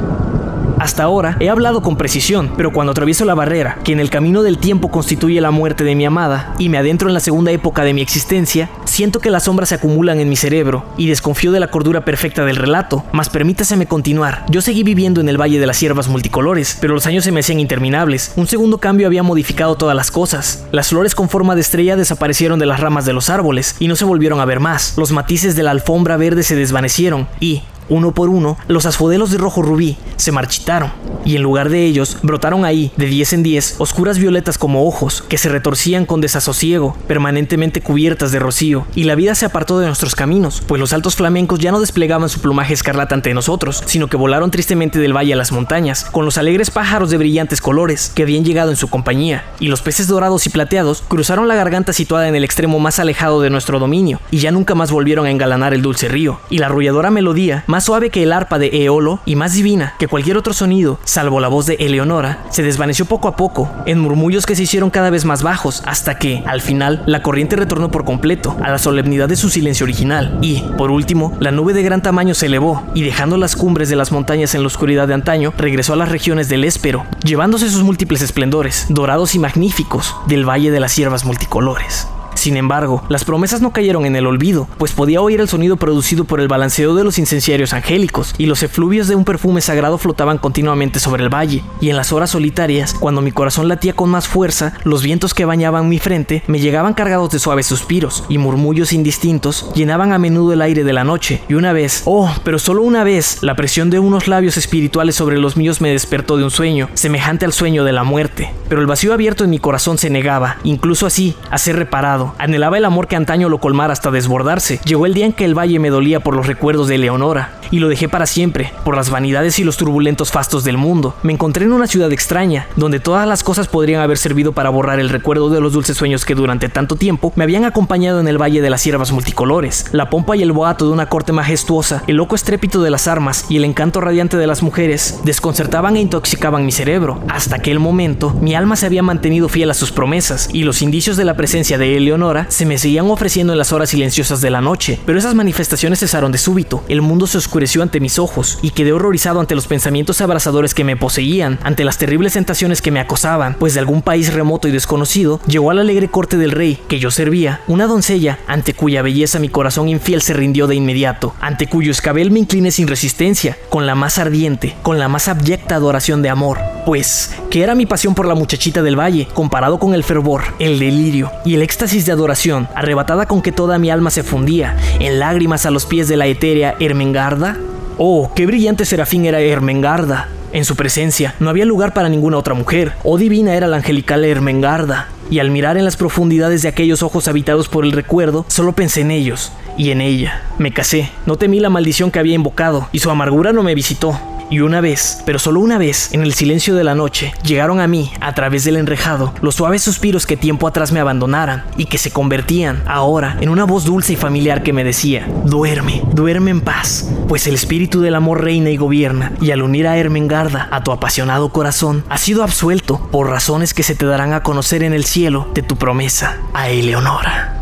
Hasta ahora he hablado con precisión, pero cuando atravieso la barrera, que en el camino del tiempo constituye la muerte de mi amada, y me adentro en la segunda época de mi existencia, siento que las sombras se acumulan en mi cerebro y desconfío de la cordura perfecta del relato, mas permítaseme continuar. Yo seguí viviendo en el Valle de las Hierbas Multicolores, pero los años se me hacían interminables. Un segundo cambio había modificado todas las cosas. Las flores con forma de estrella desaparecieron de las ramas de los árboles y no se volvieron a ver más. Los matices de la alfombra verde se desvanecieron y, uno por uno, los asfodelos de rojo rubí se marchitaron, y en lugar de ellos brotaron ahí, de diez en diez, oscuras violetas como ojos, que se retorcían con desasosiego, permanentemente cubiertas de rocío, y la vida se apartó de nuestros caminos, pues los altos flamencos ya no desplegaban su plumaje escarlata ante nosotros, sino que volaron tristemente del valle a las montañas, con los alegres pájaros de brillantes colores que habían llegado en su compañía, y los peces dorados y plateados cruzaron la garganta situada en el extremo más alejado de nuestro dominio, y ya nunca más volvieron a engalanar el dulce río, y la arrulladora melodía más suave que el arpa de Eolo y más divina que cualquier otro sonido, salvo la voz de Eleonora, se desvaneció poco a poco, en murmullos que se hicieron cada vez más bajos, hasta que, al final, la corriente retornó por completo a la solemnidad de su silencio original, y, por último, la nube de gran tamaño se elevó, y dejando las cumbres de las montañas en la oscuridad de antaño, regresó a las regiones del Éspero, llevándose sus múltiples esplendores, dorados y magníficos, del Valle de las Hierbas Multicolores. Sin embargo, las promesas no cayeron en el olvido, pues podía oír el sonido producido por el balanceo de los incenciarios angélicos, y los efluvios de un perfume sagrado flotaban continuamente sobre el valle, y en las horas solitarias, cuando mi corazón latía con más fuerza, los vientos que bañaban mi frente me llegaban cargados de suaves suspiros, y murmullos indistintos llenaban a menudo el aire de la noche, y una vez, oh, pero solo una vez, la presión de unos labios espirituales sobre los míos me despertó de un sueño, semejante al sueño de la muerte, pero el vacío abierto en mi corazón se negaba, incluso así, a ser reparado, Anhelaba el amor que antaño lo colmara hasta desbordarse. Llegó el día en que el valle me dolía por los recuerdos de Leonora, y lo dejé para siempre, por las vanidades y los turbulentos fastos del mundo. Me encontré en una ciudad extraña, donde todas las cosas podrían haber servido para borrar el recuerdo de los dulces sueños que durante tanto tiempo me habían acompañado en el Valle de las Siervas Multicolores. La pompa y el boato de una corte majestuosa, el loco estrépito de las armas y el encanto radiante de las mujeres desconcertaban e intoxicaban mi cerebro. Hasta aquel momento, mi alma se había mantenido fiel a sus promesas, y los indicios de la presencia de Eleonora se me seguían ofreciendo en las horas silenciosas de la noche, pero esas manifestaciones cesaron de súbito. El mundo se oscureció ante mis ojos y quedé horrorizado ante los pensamientos abrasadores que me poseían, ante las terribles tentaciones que me acosaban, pues de algún país remoto y desconocido llegó a la alegre corte del rey que yo servía, una doncella ante cuya belleza mi corazón infiel se rindió de inmediato, ante cuyo escabel me incliné sin resistencia, con la más ardiente, con la más abyecta adoración de amor. Pues, ¿qué era mi pasión por la muchachita del valle, comparado con el fervor, el delirio y el éxtasis de adoración, arrebatada con que toda mi alma se fundía, en lágrimas a los pies de la etérea Ermengarda? Oh, qué brillante serafín era Ermengarda. En su presencia no había lugar para ninguna otra mujer. Oh divina era la angelical Ermengarda. Y al mirar en las profundidades de aquellos ojos habitados por el recuerdo, solo pensé en ellos y en ella. Me casé, no temí la maldición que había invocado, y su amargura no me visitó. Y una vez, pero solo una vez, en el silencio de la noche, llegaron a mí, a través del enrejado, los suaves suspiros que tiempo atrás me abandonaran y que se convertían, ahora, en una voz dulce y familiar que me decía, duerme, duerme en paz, pues el espíritu del amor reina y gobierna, y al unir a Ermengarda a tu apasionado corazón, has sido absuelto por razones que se te darán a conocer en el cielo de tu promesa a Eleonora.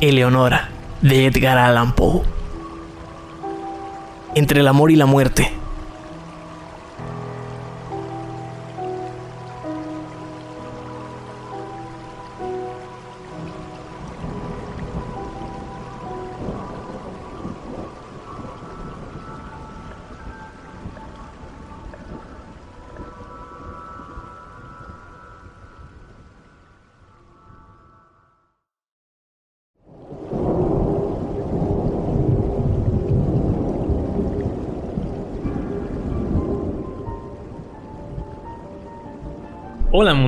Eleonora, de Edgar Allan Poe entre el amor y la muerte.